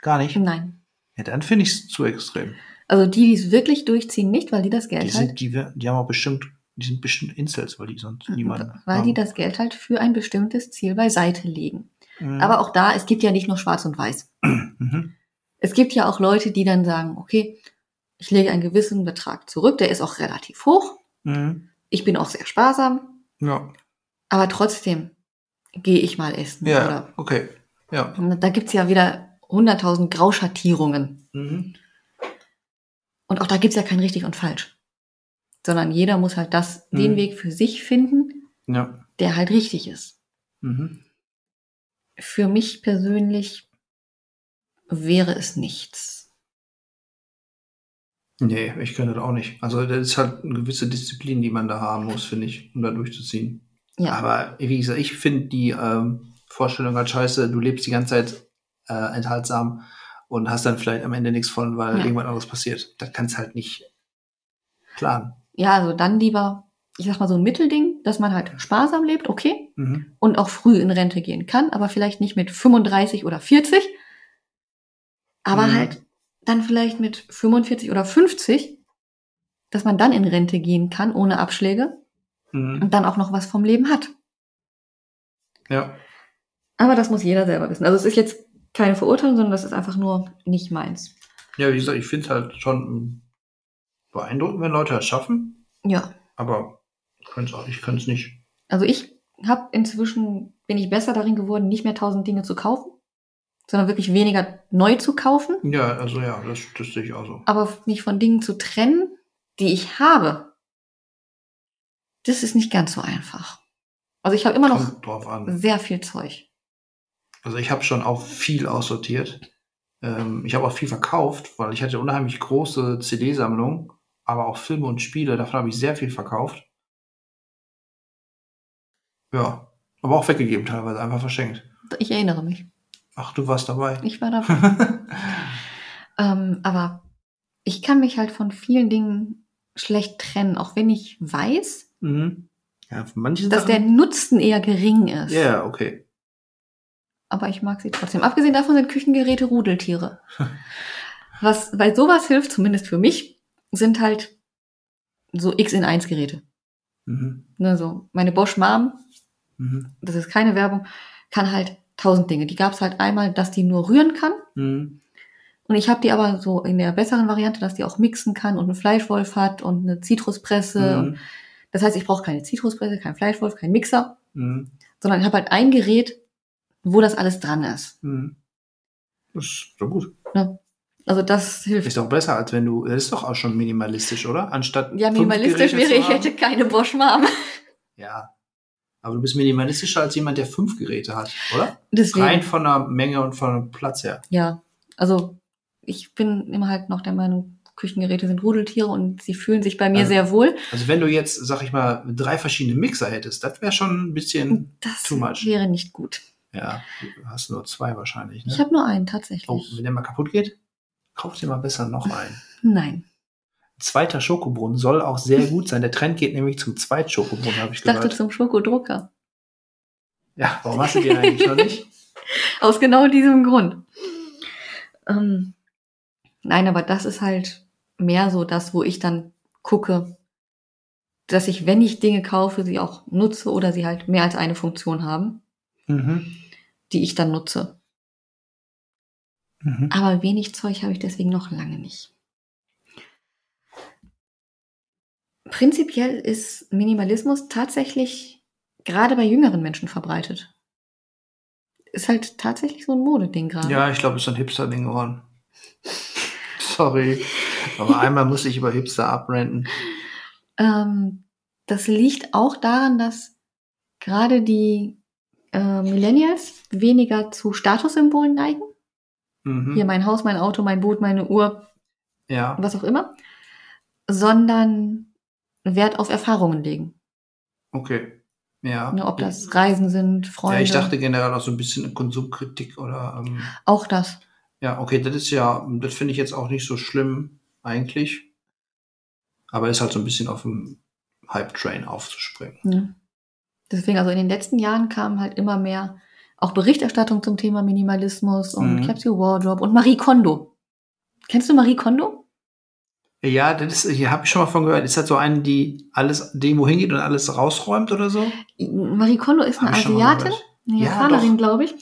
gar nicht. Nein. Ja, dann finde ich's zu extrem. Also die, die es wirklich durchziehen, nicht, weil die das Geld Die, halt, sind, die, die haben auch bestimmt, die sind bestimmt Incels, weil die sonst niemanden weil haben. die das Geld halt für ein bestimmtes Ziel beiseite legen. Mhm. Aber auch da, es gibt ja nicht nur schwarz und weiß. Mhm. Es gibt ja auch Leute, die dann sagen, okay, ich lege einen gewissen Betrag zurück, der ist auch relativ hoch. Mhm. Ich bin auch sehr sparsam, Ja. aber trotzdem gehe ich mal essen. Ja, Oder, okay. Ja. Da gibt's ja wieder hunderttausend Grauschattierungen. Mhm. Und auch da gibt's ja kein richtig und falsch. Sondern jeder muss halt das, den Mhm. Weg für sich finden, Ja. der halt richtig ist. Mhm. Für mich persönlich wäre es nichts. Nee, ich könnte das auch nicht. Also das ist halt eine gewisse Disziplin, die man da haben muss, finde ich, um da durchzuziehen. Ja, Aber wie gesagt, ich finde die ähm, Vorstellung halt scheiße, du lebst die ganze Zeit äh, enthaltsam und hast dann vielleicht am Ende nichts von, weil Ja. irgendwas anderes passiert. Das kannst halt nicht planen. Ja, also dann lieber, ich sag mal so ein Mittelding, dass man halt sparsam lebt, okay, Mhm. und auch früh in Rente gehen kann, aber vielleicht nicht mit 35 oder 40, aber Mhm. halt dann vielleicht mit 45 oder 50, dass man dann in Rente gehen kann, ohne Abschläge Mhm. und dann auch noch was vom Leben hat. Ja. Aber das muss jeder selber wissen. Also es ist jetzt keine Verurteilung, sondern das ist einfach nur nicht meins. Ja, wie gesagt, ich finde es halt schon beeindruckend, wenn Leute das schaffen, Ja. aber ich könnte es nicht. Also ich habe inzwischen, bin ich besser darin geworden, nicht mehr tausend Dinge zu kaufen, sondern wirklich weniger neu zu kaufen, Ja, also ja, das, das sehe ich auch so. aber mich von Dingen zu trennen, die ich habe, das ist nicht ganz so einfach. Also ich habe immer noch Kommt drauf an. sehr viel Zeug. Also ich habe schon auch viel aussortiert. Ähm, ich habe auch viel verkauft, weil ich hatte unheimlich große CD-Sammlung, aber auch Filme und Spiele. Davon habe ich sehr viel verkauft. Ja, aber auch weggegeben teilweise, einfach verschenkt. Ich erinnere mich. Ach, du warst dabei. Ich war dabei. ähm, aber ich kann mich halt von vielen Dingen schlecht trennen, auch wenn ich weiß, mhm. Ja, dass der Sachen. Nutzen eher gering ist. Ja, ja, okay. aber ich mag sie trotzdem. Abgesehen davon sind Küchengeräte Rudeltiere. Was bei sowas hilft, zumindest für mich, sind halt so X in 1 Geräte. Mhm. Ne, so meine Bosch Mom, Mhm. das ist keine Werbung, kann halt tausend Dinge. Die gab es halt einmal, dass die nur rühren kann. Mhm. Und ich habe die aber so in der besseren Variante, dass die auch mixen kann und einen Fleischwolf hat und eine Zitruspresse. Und Mhm. das heißt, ich brauche keine Zitruspresse, keinen Fleischwolf, keinen Mixer, Mhm. sondern ich habe halt ein Gerät, wo das alles dran ist. Mhm. Das ist doch gut. Also das hilft. Ist doch besser, als wenn du. Das ist doch auch schon minimalistisch, oder? Anstatt. Ja, minimalistisch wäre, ich hätte keine Bosch Mom. Ja. Aber du bist minimalistischer als jemand, der fünf Geräte hat, oder? Deswegen. Rein von der Menge und von dem Platz her. Ja, also ich bin immer halt noch der Meinung, Küchengeräte sind Rudeltiere und sie fühlen sich bei mir Also- sehr wohl. Also wenn du jetzt, sag ich mal, drei verschiedene Mixer hättest, das wäre schon ein bisschen. Das Too much. wäre nicht gut. Ja, du hast nur zwei wahrscheinlich. Ne? Ich habe nur einen tatsächlich. oh, wenn der mal kaputt geht, kauf dir mal besser noch einen. Nein. Zweiter Schokobrunnen soll auch sehr gut sein. Der Trend geht nämlich zum Zweitschokobrunnen, habe ich Ich dachte gehört. zum Schokodrucker. Ja, warum hast du den eigentlich noch nicht? Aus genau diesem Grund. Ähm, nein, aber das ist halt mehr so das, wo ich dann gucke, dass ich, wenn ich Dinge kaufe, sie auch nutze oder sie halt mehr als eine Funktion haben, Mhm. die ich dann nutze. Mhm. Aber wenig Zeug habe ich deswegen noch lange nicht. Prinzipiell ist Minimalismus tatsächlich gerade bei jüngeren Menschen verbreitet. Ist halt tatsächlich so ein Modeding gerade. Ja, ich glaube, es ist ein Hipster-Ding geworden. Sorry. Aber einmal muss ich über Hipster abrenten. Ähm, das liegt auch daran, dass gerade die äh, Millennials weniger zu Statussymbolen neigen. Mhm. Hier mein Haus, mein Auto, mein Boot, meine Uhr, Ja. was auch immer. Sondern Wert auf Erfahrungen legen. Okay. Ja. Ne, ob das Reisen sind, Freunde. Ja, ich dachte generell auch so ein bisschen Konsumkritik oder. Ähm, auch das. ja, okay, das ist ja, das finde ich jetzt auch nicht so schlimm, eigentlich. Aber ist halt so ein bisschen auf dem Hype-Train aufzuspringen. Ne? Deswegen, also in den letzten Jahren kam halt immer mehr auch Berichterstattung zum Thema Minimalismus und Mhm. Capsule Wardrobe und Marie Kondo. Kennst du Marie Kondo? Ja, das ist, hier habe ich schon mal von gehört. Ist das so eine, die alles, irgendwo hingeht und alles rausräumt oder so? Marie Kondo ist eine Hab mal Asiatin, eine Ja, Japanerin, doch. glaube ich,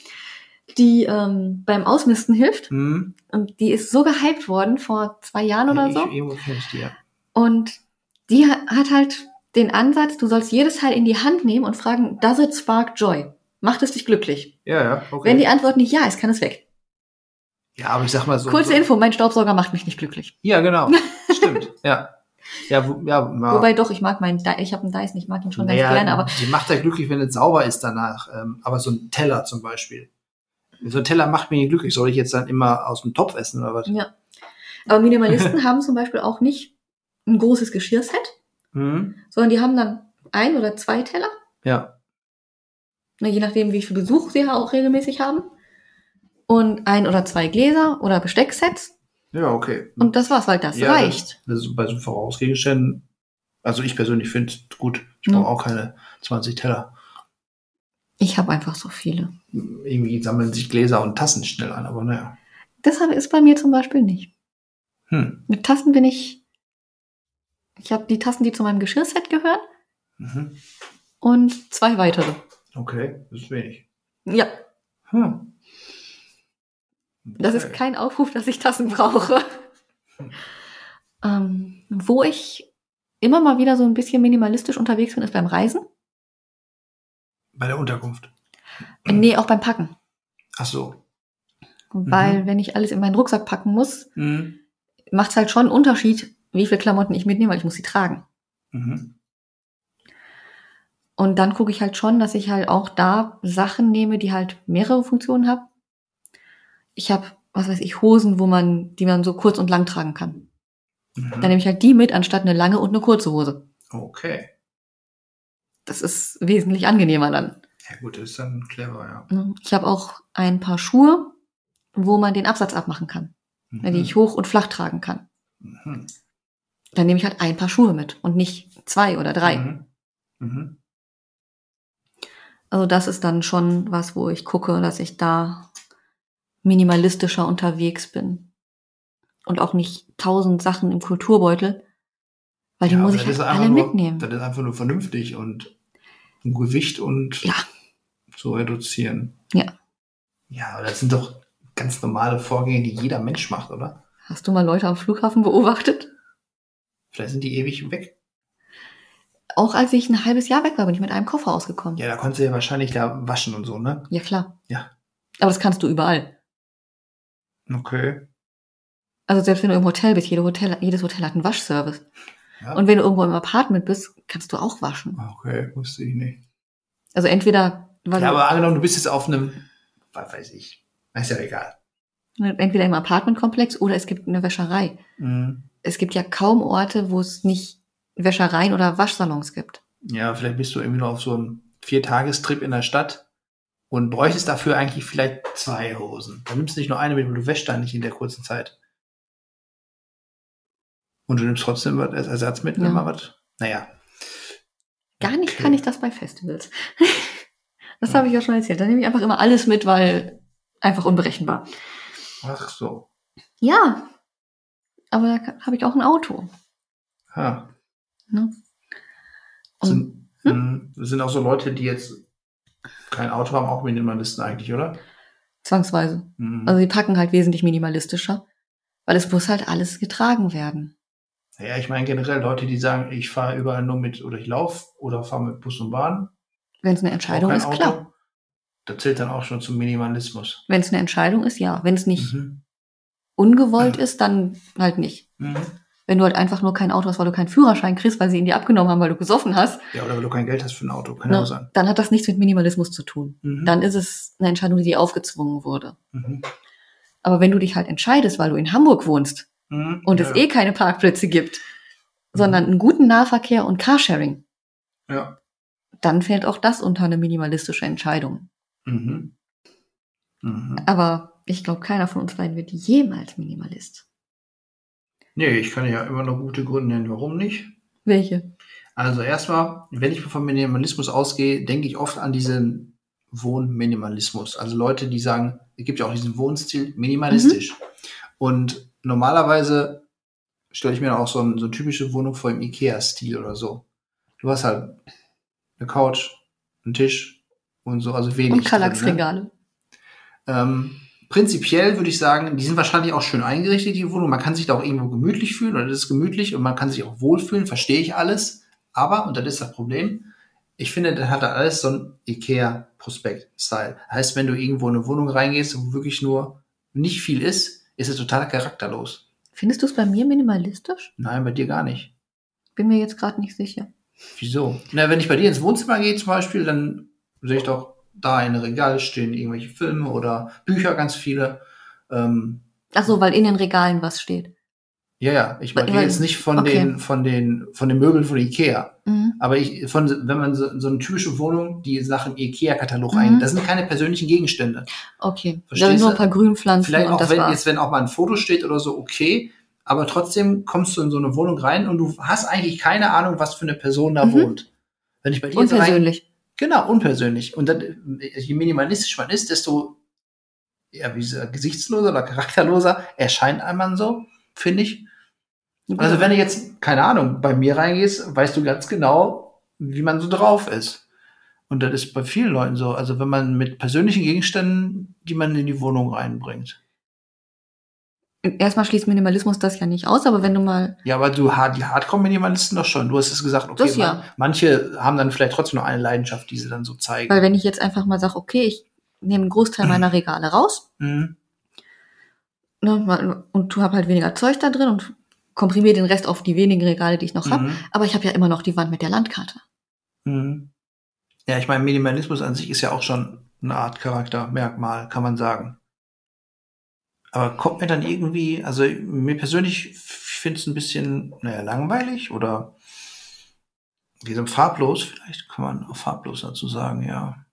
die ähm, beim Ausmisten hilft. Hm? Und die ist so gehypt worden vor zwei Jahren oder ich, so. Ich die, ja. Und die ha- hat halt den Ansatz, du sollst jedes Teil in die Hand nehmen und fragen, does it spark joy? Macht es dich glücklich? Ja, ja, okay. Wenn die Antwort nicht ja ist, kann es weg. ja, aber ich sag mal so. Kurze so, Info, mein Staubsauger macht mich nicht glücklich. Ja, genau. Stimmt. Ja. Ja, wo, ja, ja. Wobei doch, ich mag meinen, ich habe einen Dyson, ich mag ihn schon ganz Naja, gerne, aber Die macht ja glücklich, wenn es sauber ist danach. Ähm, aber so ein Teller zum Beispiel. So ein Teller macht mich nicht glücklich. Soll ich jetzt dann immer aus dem Topf essen oder was? ja. Aber Minimalisten haben zum Beispiel auch nicht ein großes Geschirrset, Hm? sondern die haben dann ein oder zwei Teller, Ja. Ne, je nachdem, wie viel Besuch sie auch regelmäßig haben. Und ein oder zwei Gläser oder Bestecksets. Ja, okay. Und das war's, weil das Ja, reicht. Das, das ist bei so Vorausgegenständen. Also ich persönlich finde es gut. Ich Ja. brauche auch keine 20 Teller. Ich habe einfach so viele. Irgendwie sammeln sich Gläser und Tassen schnell an, aber naja. Deshalb ist bei mir zum Beispiel nicht. Hm. Mit Tassen bin ich. Ich habe die Tassen, die zu meinem Geschirrset gehören, Mhm. und zwei weitere. Okay, das ist wenig. Ja, Hm. das ist Okay. kein Aufruf, dass ich Tassen brauche. Hm. ähm, wo ich immer mal wieder so ein bisschen minimalistisch unterwegs bin, ist beim Reisen. Bei der Unterkunft. Äh, Nee, auch beim Packen. Ach so. Weil, wenn ich alles in meinen Rucksack packen muss, Mhm. macht es halt schon einen Unterschied, wie viel Klamotten ich mitnehme, weil ich muss sie tragen. Mhm. Und dann gucke ich halt schon, dass ich halt auch da Sachen nehme, die halt mehrere Funktionen haben. Ich habe, was weiß ich, Hosen, wo man, die man so kurz und lang tragen kann. Mhm. Dann nehme ich halt die mit, anstatt eine lange und eine kurze Hose. Okay. Das ist wesentlich angenehmer dann. Ja gut, das ist dann clever, ja. Ne? Ich habe auch ein paar Schuhe, wo man den Absatz abmachen kann, Mhm. die ich hoch und flach tragen kann. Mhm. Dann nehme ich halt ein paar Schuhe mit und nicht zwei oder drei. Mhm. Also das ist dann schon was, wo ich gucke, dass ich da minimalistischer unterwegs bin. Und auch nicht tausend Sachen im Kulturbeutel, weil die Ja, muss ich halt alle nur, mitnehmen. Das ist einfach nur vernünftig und ein Gewicht und Ja. zu reduzieren. Ja. Ja, aber das sind doch ganz normale Vorgänge, die jeder Mensch macht, oder? Hast du mal Leute am Flughafen beobachtet? Vielleicht sind die ewig weg. Auch als ich ein halbes Jahr weg war, bin ich mit einem Koffer ausgekommen. Ja, da konntest du ja wahrscheinlich da waschen und so, ne? Ja, klar. Ja. Aber das kannst du überall. Okay. Also selbst wenn du im Hotel bist, jede Hotel, jedes Hotel hat einen Waschservice. Ja. Und wenn du irgendwo im Apartment bist, kannst du auch waschen. Okay, wusste ich nicht. Also entweder, weil Ja, aber angenommen, du bist jetzt auf einem, was weiß ich, ist ja egal. entweder im Apartmentkomplex oder es gibt eine Wäscherei. Mhm. Es gibt ja kaum Orte, wo es nicht Wäschereien oder Waschsalons gibt. Ja, vielleicht bist du irgendwie noch auf so einem Viertagestrip in der Stadt und bräuchtest dafür eigentlich vielleicht zwei Hosen. Dann nimmst du nicht nur eine mit, weil du wäschst dann nicht in der kurzen Zeit. Und du nimmst trotzdem was als Ersatz mit, Ja. mal was. Naja. Gar nicht Okay. kann ich das bei Festivals. das Ja. habe ich ja schon erzählt. Da nehme ich einfach immer alles mit, weil einfach unberechenbar. Ach so. Ja, aber da habe ich auch ein Auto. Ha. Ne? Und Sind, hm? sind auch so Leute, die jetzt kein Auto haben, auch Minimalisten eigentlich, oder? zwangsweise. Mhm. Also die packen halt wesentlich minimalistischer, weil es muss halt alles getragen werden. ja, ich meine generell Leute, die sagen, ich fahre überall nur mit, oder ich laufe oder fahre mit Bus und Bahn. Wenn es eine Entscheidung ist, klar. Das zählt dann auch schon zum Minimalismus. Wenn es eine Entscheidung ist, ja. Wenn es nicht Mhm. ungewollt ist, dann halt nicht. Mhm. Wenn du halt einfach nur kein Auto hast, weil du keinen Führerschein kriegst, weil sie ihn dir abgenommen haben, weil du gesoffen hast, Ja, oder weil du kein Geld hast für ein Auto, kann ja auch ne, sein. dann hat das nichts mit Minimalismus zu tun. Mhm. Dann ist es eine Entscheidung, die dir aufgezwungen wurde. Mhm. Aber wenn du dich halt entscheidest, weil du in Hamburg wohnst Mhm. und ja. es eh keine Parkplätze gibt, sondern einen guten Nahverkehr und Carsharing, Ja. dann fällt auch das unter eine minimalistische Entscheidung. Mhm. Mhm. Aber ich glaube, keiner von uns beiden wird jemals Minimalist. Nee, ich kann ja immer noch gute Gründe nennen, warum nicht. Welche? Also erstmal, wenn ich vom Minimalismus ausgehe, denke ich oft an diesen Wohnminimalismus. Also Leute, die sagen, es gibt ja auch diesen Wohnstil minimalistisch. Mhm. Und normalerweise stelle ich mir auch so, ein, so eine typische Wohnung vor im Ikea-Stil oder so. Du hast halt eine Couch, einen Tisch und so, also wenig. Und ne? Kallax-Regale. Ähm, prinzipiell würde ich sagen, die sind wahrscheinlich auch schön eingerichtet, die Wohnung. Man kann sich da auch irgendwo gemütlich fühlen oder das ist gemütlich und man kann sich auch wohlfühlen, verstehe ich alles. Aber, und das ist das Problem, ich finde, das hat da alles so ein Ikea-Prospekt-Style. Heißt, wenn du irgendwo in eine Wohnung reingehst, wo wirklich nur nicht viel ist, ist es total charakterlos. Findest du es bei mir minimalistisch? Nein, bei dir gar nicht. Bin mir jetzt gerade nicht sicher. Wieso? Na, wenn ich bei dir ins Wohnzimmer gehe zum Beispiel, dann sehe ich doch da in Regale stehen irgendwelche Filme oder Bücher, ganz viele. Ähm, Ach so, weil in den Regalen was steht. Ja, ja, ich meine jetzt nicht von okay. den, von den, von den Möbeln von Ikea. Mhm. Aber ich, von, wenn man so, so eine typische Wohnung, die nach dem Ikea-Katalog Mhm. ein, das sind keine persönlichen Gegenstände. Okay. Da Verstehst sind nur ein paar Grünpflanzen Vielleicht auch, das wenn, war's. jetzt, wenn auch mal ein Foto steht oder so, okay. Aber trotzdem kommst du in so eine Wohnung rein und du hast eigentlich keine Ahnung, was für eine Person da Mhm. wohnt. Wenn ich bei dir jetzt rein, Unpersönlich. Genau, unpersönlich. Und dann, je minimalistisch man ist, desto ja, wie gesagt, gesichtsloser oder charakterloser erscheint einem so. finde ich. Also wenn du jetzt, keine Ahnung, bei mir reingehst, weißt du ganz genau, wie man so drauf ist. Und das ist bei vielen Leuten so. Also wenn man mit persönlichen Gegenständen, die man in die Wohnung reinbringt. Erstmal schließt Minimalismus das ja nicht aus, aber wenn du mal. Ja, aber du die Hardcore-Minimalisten doch schon. Du hast es gesagt, okay, Das ja. man, manche haben dann vielleicht trotzdem noch eine Leidenschaft, die sie dann so zeigen. Weil wenn ich jetzt einfach mal sage, okay, ich nehme einen Großteil meiner Regale raus Mhm. ne, und tu hab halt weniger Zeug da drin und komprimiere den Rest auf die wenigen Regale, die ich noch habe. Mhm. Aber ich habe ja immer noch die Wand mit der Landkarte. Mhm. Ja, ich meine, Minimalismus an sich ist ja auch schon eine Art Charaktermerkmal, kann man sagen. Aber kommt mir dann irgendwie, also mir persönlich finde es ein bisschen, naja, langweilig oder wie so farblos, vielleicht kann man auch farblos dazu sagen, ja.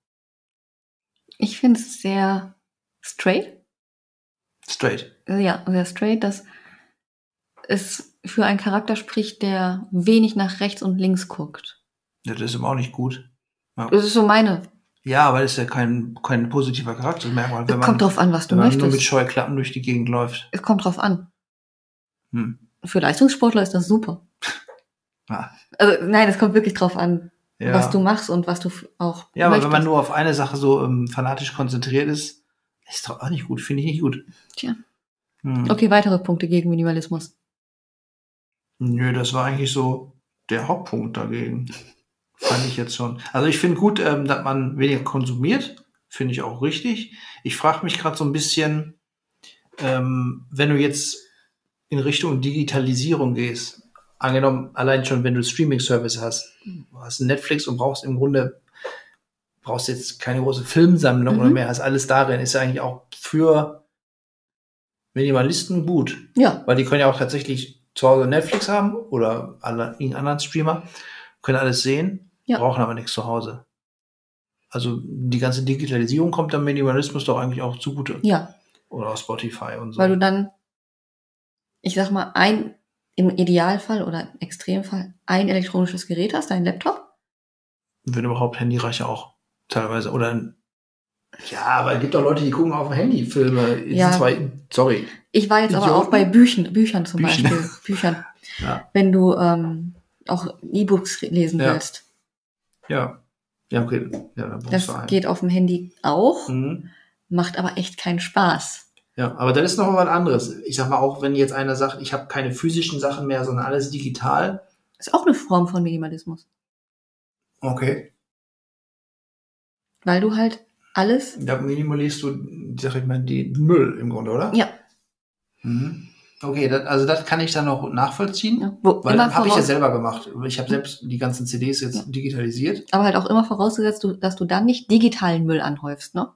Ich finde es sehr straight. Straight. Ja, sehr straight, dass es für einen Charakter spricht, der wenig nach rechts und links guckt. Ja, das ist immer auch nicht gut. Das ist so meine. Ja, aber das ist ja kein, kein positiver Charaktermerkmal, wenn Es man, kommt drauf an, was du wenn man nur mit möchtest. Scheuklappen durch die Gegend läuft. Es kommt drauf an. Hm. Für Leistungssportler ist das super. Ah. Also nein, es kommt wirklich drauf an, Ja. was du machst und was du auch Ja, aber möchtest. wenn man nur auf eine Sache so ähm, fanatisch konzentriert ist, ist doch auch nicht gut, finde ich nicht gut. Tja. Hm. Okay, weitere Punkte gegen Minimalismus. Nö, das war eigentlich so der Hauptpunkt dagegen. Fand ich jetzt schon. Also ich finde gut, ähm, dass man weniger konsumiert, finde ich auch richtig. Ich frage mich gerade so ein bisschen, ähm, wenn du jetzt in Richtung Digitalisierung gehst, angenommen, allein schon, wenn du Streaming-Service hast, du hast Netflix und brauchst im Grunde, brauchst jetzt keine große Filmsammlung Mhm. oder mehr, hast alles darin, ist ja eigentlich auch für Minimalisten gut. Ja, Weil die können ja auch tatsächlich zu Hause Netflix haben oder alle, irgendeinen anderen Streamer, können alles sehen, Ja. brauchen aber nichts zu Hause. Also die ganze Digitalisierung kommt dem Minimalismus doch eigentlich auch zugute. ja, Oder auf Spotify und so. weil du dann, ich sag mal, ein, im Idealfall oder im Extremfall, ein elektronisches Gerät hast, dein Laptop. Wenn überhaupt, Handy reicht auch teilweise. Oder ja, aber es gibt auch Leute, die gucken auf dem Handy Filme. Ja. zwar, sorry. Ich war jetzt aber Idioten. auch bei Büchern, Büchern zum Büchern. Beispiel. Büchern. Ja. Wenn du ähm, auch E-Books lesen Ja. willst. Ja. Ja, okay. Ja, Das geht auf dem Handy auch, Mhm. macht aber echt keinen Spaß. Ja, aber dann ist noch mal was anderes. Ich sag mal, auch wenn jetzt einer sagt, ich habe keine physischen Sachen mehr, sondern alles digital. Ist auch eine Form von Minimalismus. Okay. Weil du halt alles, Da minimalist du, sag ich mal, die Müll im Grunde, oder? ja, Mhm. Okay, das, also das kann ich dann noch nachvollziehen. ja wo Weil habe ich ja selber gemacht. Ich habe selbst die ganzen CDs jetzt Ja. digitalisiert. aber halt auch immer vorausgesetzt, dass du dann nicht digitalen Müll anhäufst, ne?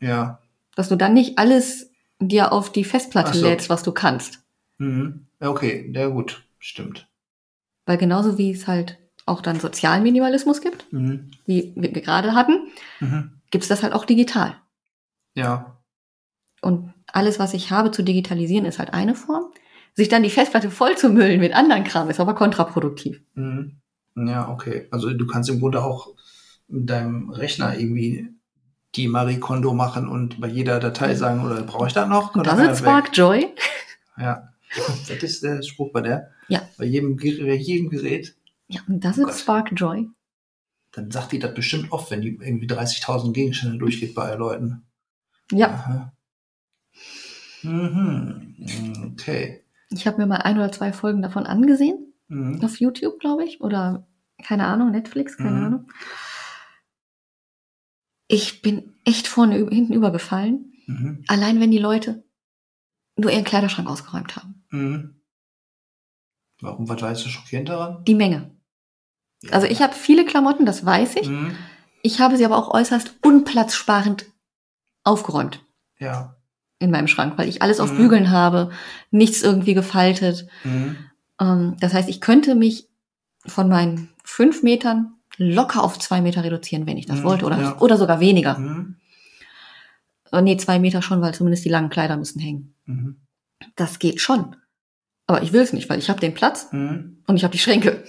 Ja. Dass du dann nicht alles dir auf die Festplatte so. lädst, was du kannst. Mhm. Okay, ja gut, stimmt. Weil genauso wie es halt auch dann sozialen Minimalismus gibt, Mhm. wie wir gerade hatten, Mhm. gibt es das halt auch digital. Ja. Und alles, was ich habe zu digitalisieren, ist halt eine Form. Sich dann die Festplatte voll zu müllen mit anderen Kram, ist aber kontraproduktiv. Mhm. Ja, okay. Also du kannst im Grunde auch mit deinem Rechner irgendwie die Marie Kondo machen und bei jeder Datei sagen, oder brauche ich das noch? Und Oder da kann ist das weg? Spark Joy. Ja. Das ist der Spruch bei der. Ja. Bei jedem, bei jedem Gerät. Ja, und das Oh ist Gott. Spark Joy. Dann sagt die das bestimmt oft, wenn die irgendwie 30.000 Gegenstände durchgeht bei Leuten. Ja, Aha. Mhm. Okay. ich habe mir mal ein oder zwei Folgen davon angesehen. Mhm. Auf YouTube, glaube ich. Oder keine Ahnung, Netflix, keine Mhm. Ahnung. Ich bin echt vorne hinten übergefallen. Mhm. Allein wenn die Leute nur ihren Kleiderschrank ausgeräumt haben. Mhm. Warum, was war jetzt so schockierend daran? Die Menge. Ja. Also ich habe viele Klamotten, das weiß ich. Mhm. Ich habe sie aber auch äußerst unplatzsparend aufgeräumt Ja. In meinem Schrank, weil ich alles auf Mhm. Bügeln habe, nichts irgendwie gefaltet. Mhm. Ähm, das heißt, ich könnte mich von meinen fünf Metern locker auf zwei Meter reduzieren, wenn ich das Mhm, wollte, oder, ja. oder sogar weniger. Mhm. Äh, nee, zwei Meter schon, weil zumindest die langen Kleider müssen hängen. Mhm. Das geht schon. Aber ich will es nicht, weil ich habe den Platz Mhm. und ich habe die Schränke.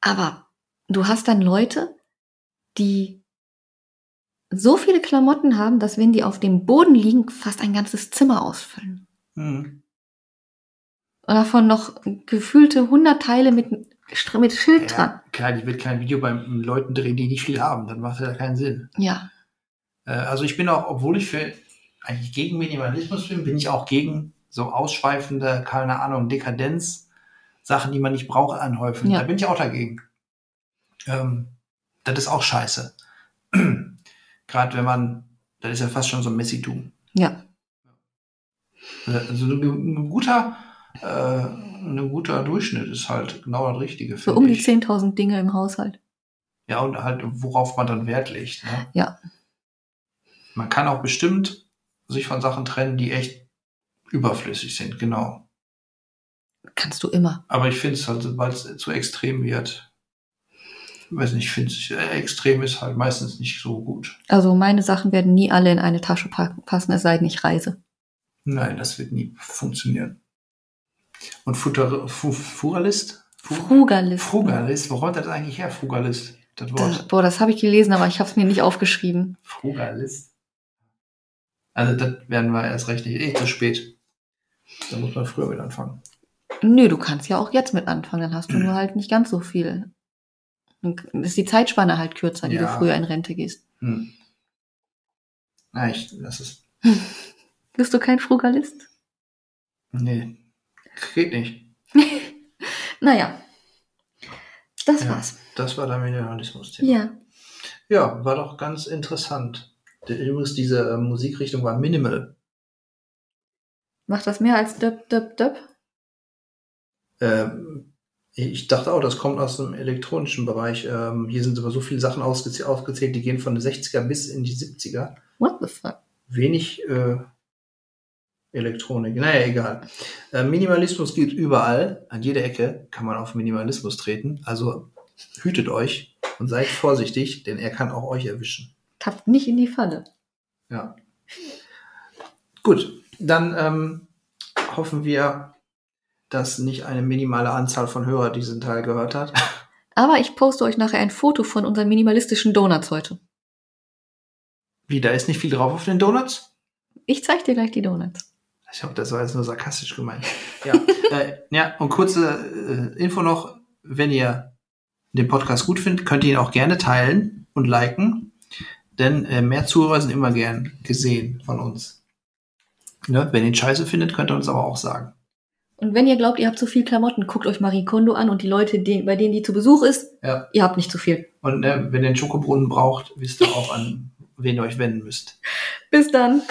Aber du hast dann Leute, die so viele Klamotten haben, dass wenn die auf dem Boden liegen, fast ein ganzes Zimmer ausfüllen. Mhm. Und davon noch gefühlte 100 Teile mit, mit Schild dran. Ja, klar, ich will kein Video bei Leuten drehen, die nicht viel haben. Dann macht das ja keinen Sinn. Ja. Äh, also ich bin auch, obwohl ich für eigentlich gegen Minimalismus bin, bin ich auch gegen so ausschweifende, keine Ahnung, Dekadenz, Sachen, die man nicht braucht, anhäufen. Ja. Da bin ich auch dagegen. Ähm, das ist auch scheiße. Gerade wenn man, das ist ja fast schon so ein Messitum. Ja. Also ein, guter, äh, ein guter Durchschnitt ist halt genau das Richtige. So finde um die ich. 10.000 Dinge im Haushalt. Ja, und halt, worauf man dann Wert legt. Ne? Ja. Man kann auch bestimmt sich von Sachen trennen, die echt überflüssig sind, genau. Kannst du immer. Aber ich finde es halt, sobald es zu extrem wird, weiß nicht, ich finde es äh, extrem ist halt meistens nicht so gut. Also meine Sachen werden nie alle in eine Tasche pa- passen, es sei denn, ich reise. Nein, das wird nie funktionieren. Und Futter, Fu, Furalist? Fu, Frugalist. Frugalist, wo kommt das eigentlich her, Frugalist? Das Wort. Das, boah, das habe ich gelesen, aber ich habe es mir nicht aufgeschrieben. Frugalist. Also das werden wir erst recht nicht. Eh zu spät. Da muss man früher mit anfangen. Nö, du kannst ja auch jetzt mit anfangen, dann hast du nur halt nicht ganz so viel. Dann ist die Zeitspanne halt kürzer, die Ja. du früher in Rente gehst. Hm. Na, ich, das ist. Bist du kein Frugalist? Nee. Geht nicht. Naja. Das Ja. war's. Das war der Minimalismus-Thema. Ja. Ja, war doch ganz interessant. Übrigens, diese äh, Musikrichtung war minimal. Macht das mehr als döp, döp, döp? Ähm, ich dachte auch, das kommt aus dem elektronischen Bereich. Ähm, hier sind aber so viele Sachen ausgezäh- aufgezählt, die gehen von den 60er bis in die 70er. What the fuck? Wenig äh, Elektronik. Naja, egal. Äh, Minimalismus gilt überall. An jeder Ecke kann man auf Minimalismus treten. Also hütet euch und seid vorsichtig, denn er kann auch euch erwischen. Tappt nicht in die Falle. Ja. Gut, dann ähm, hoffen wir, dass nicht eine minimale Anzahl von Hörer diesen Teil gehört hat. Aber ich poste euch nachher ein Foto von unseren minimalistischen Donuts heute. Wie, da ist nicht viel drauf auf den Donuts? Ich zeig dir gleich die Donuts. Ich hoffe, das war jetzt nur sarkastisch gemeint. Ja, äh, ja und kurze äh, Info noch, wenn ihr den Podcast gut findet, könnt ihr ihn auch gerne teilen und liken, denn äh, mehr Zuhörer sind immer gern gesehen von uns. Ne? Wenn ihr ihn scheiße findet, könnt ihr uns aber auch sagen. Und wenn ihr glaubt, ihr habt zu viel Klamotten, guckt euch Marie Kondo an und die Leute, die, bei denen die zu Besuch ist, Ja. ihr habt nicht zu viel. Und ne, wenn ihr einen Schokobrunnen braucht, wisst ihr auch, an wen ihr euch wenden müsst. Bis dann.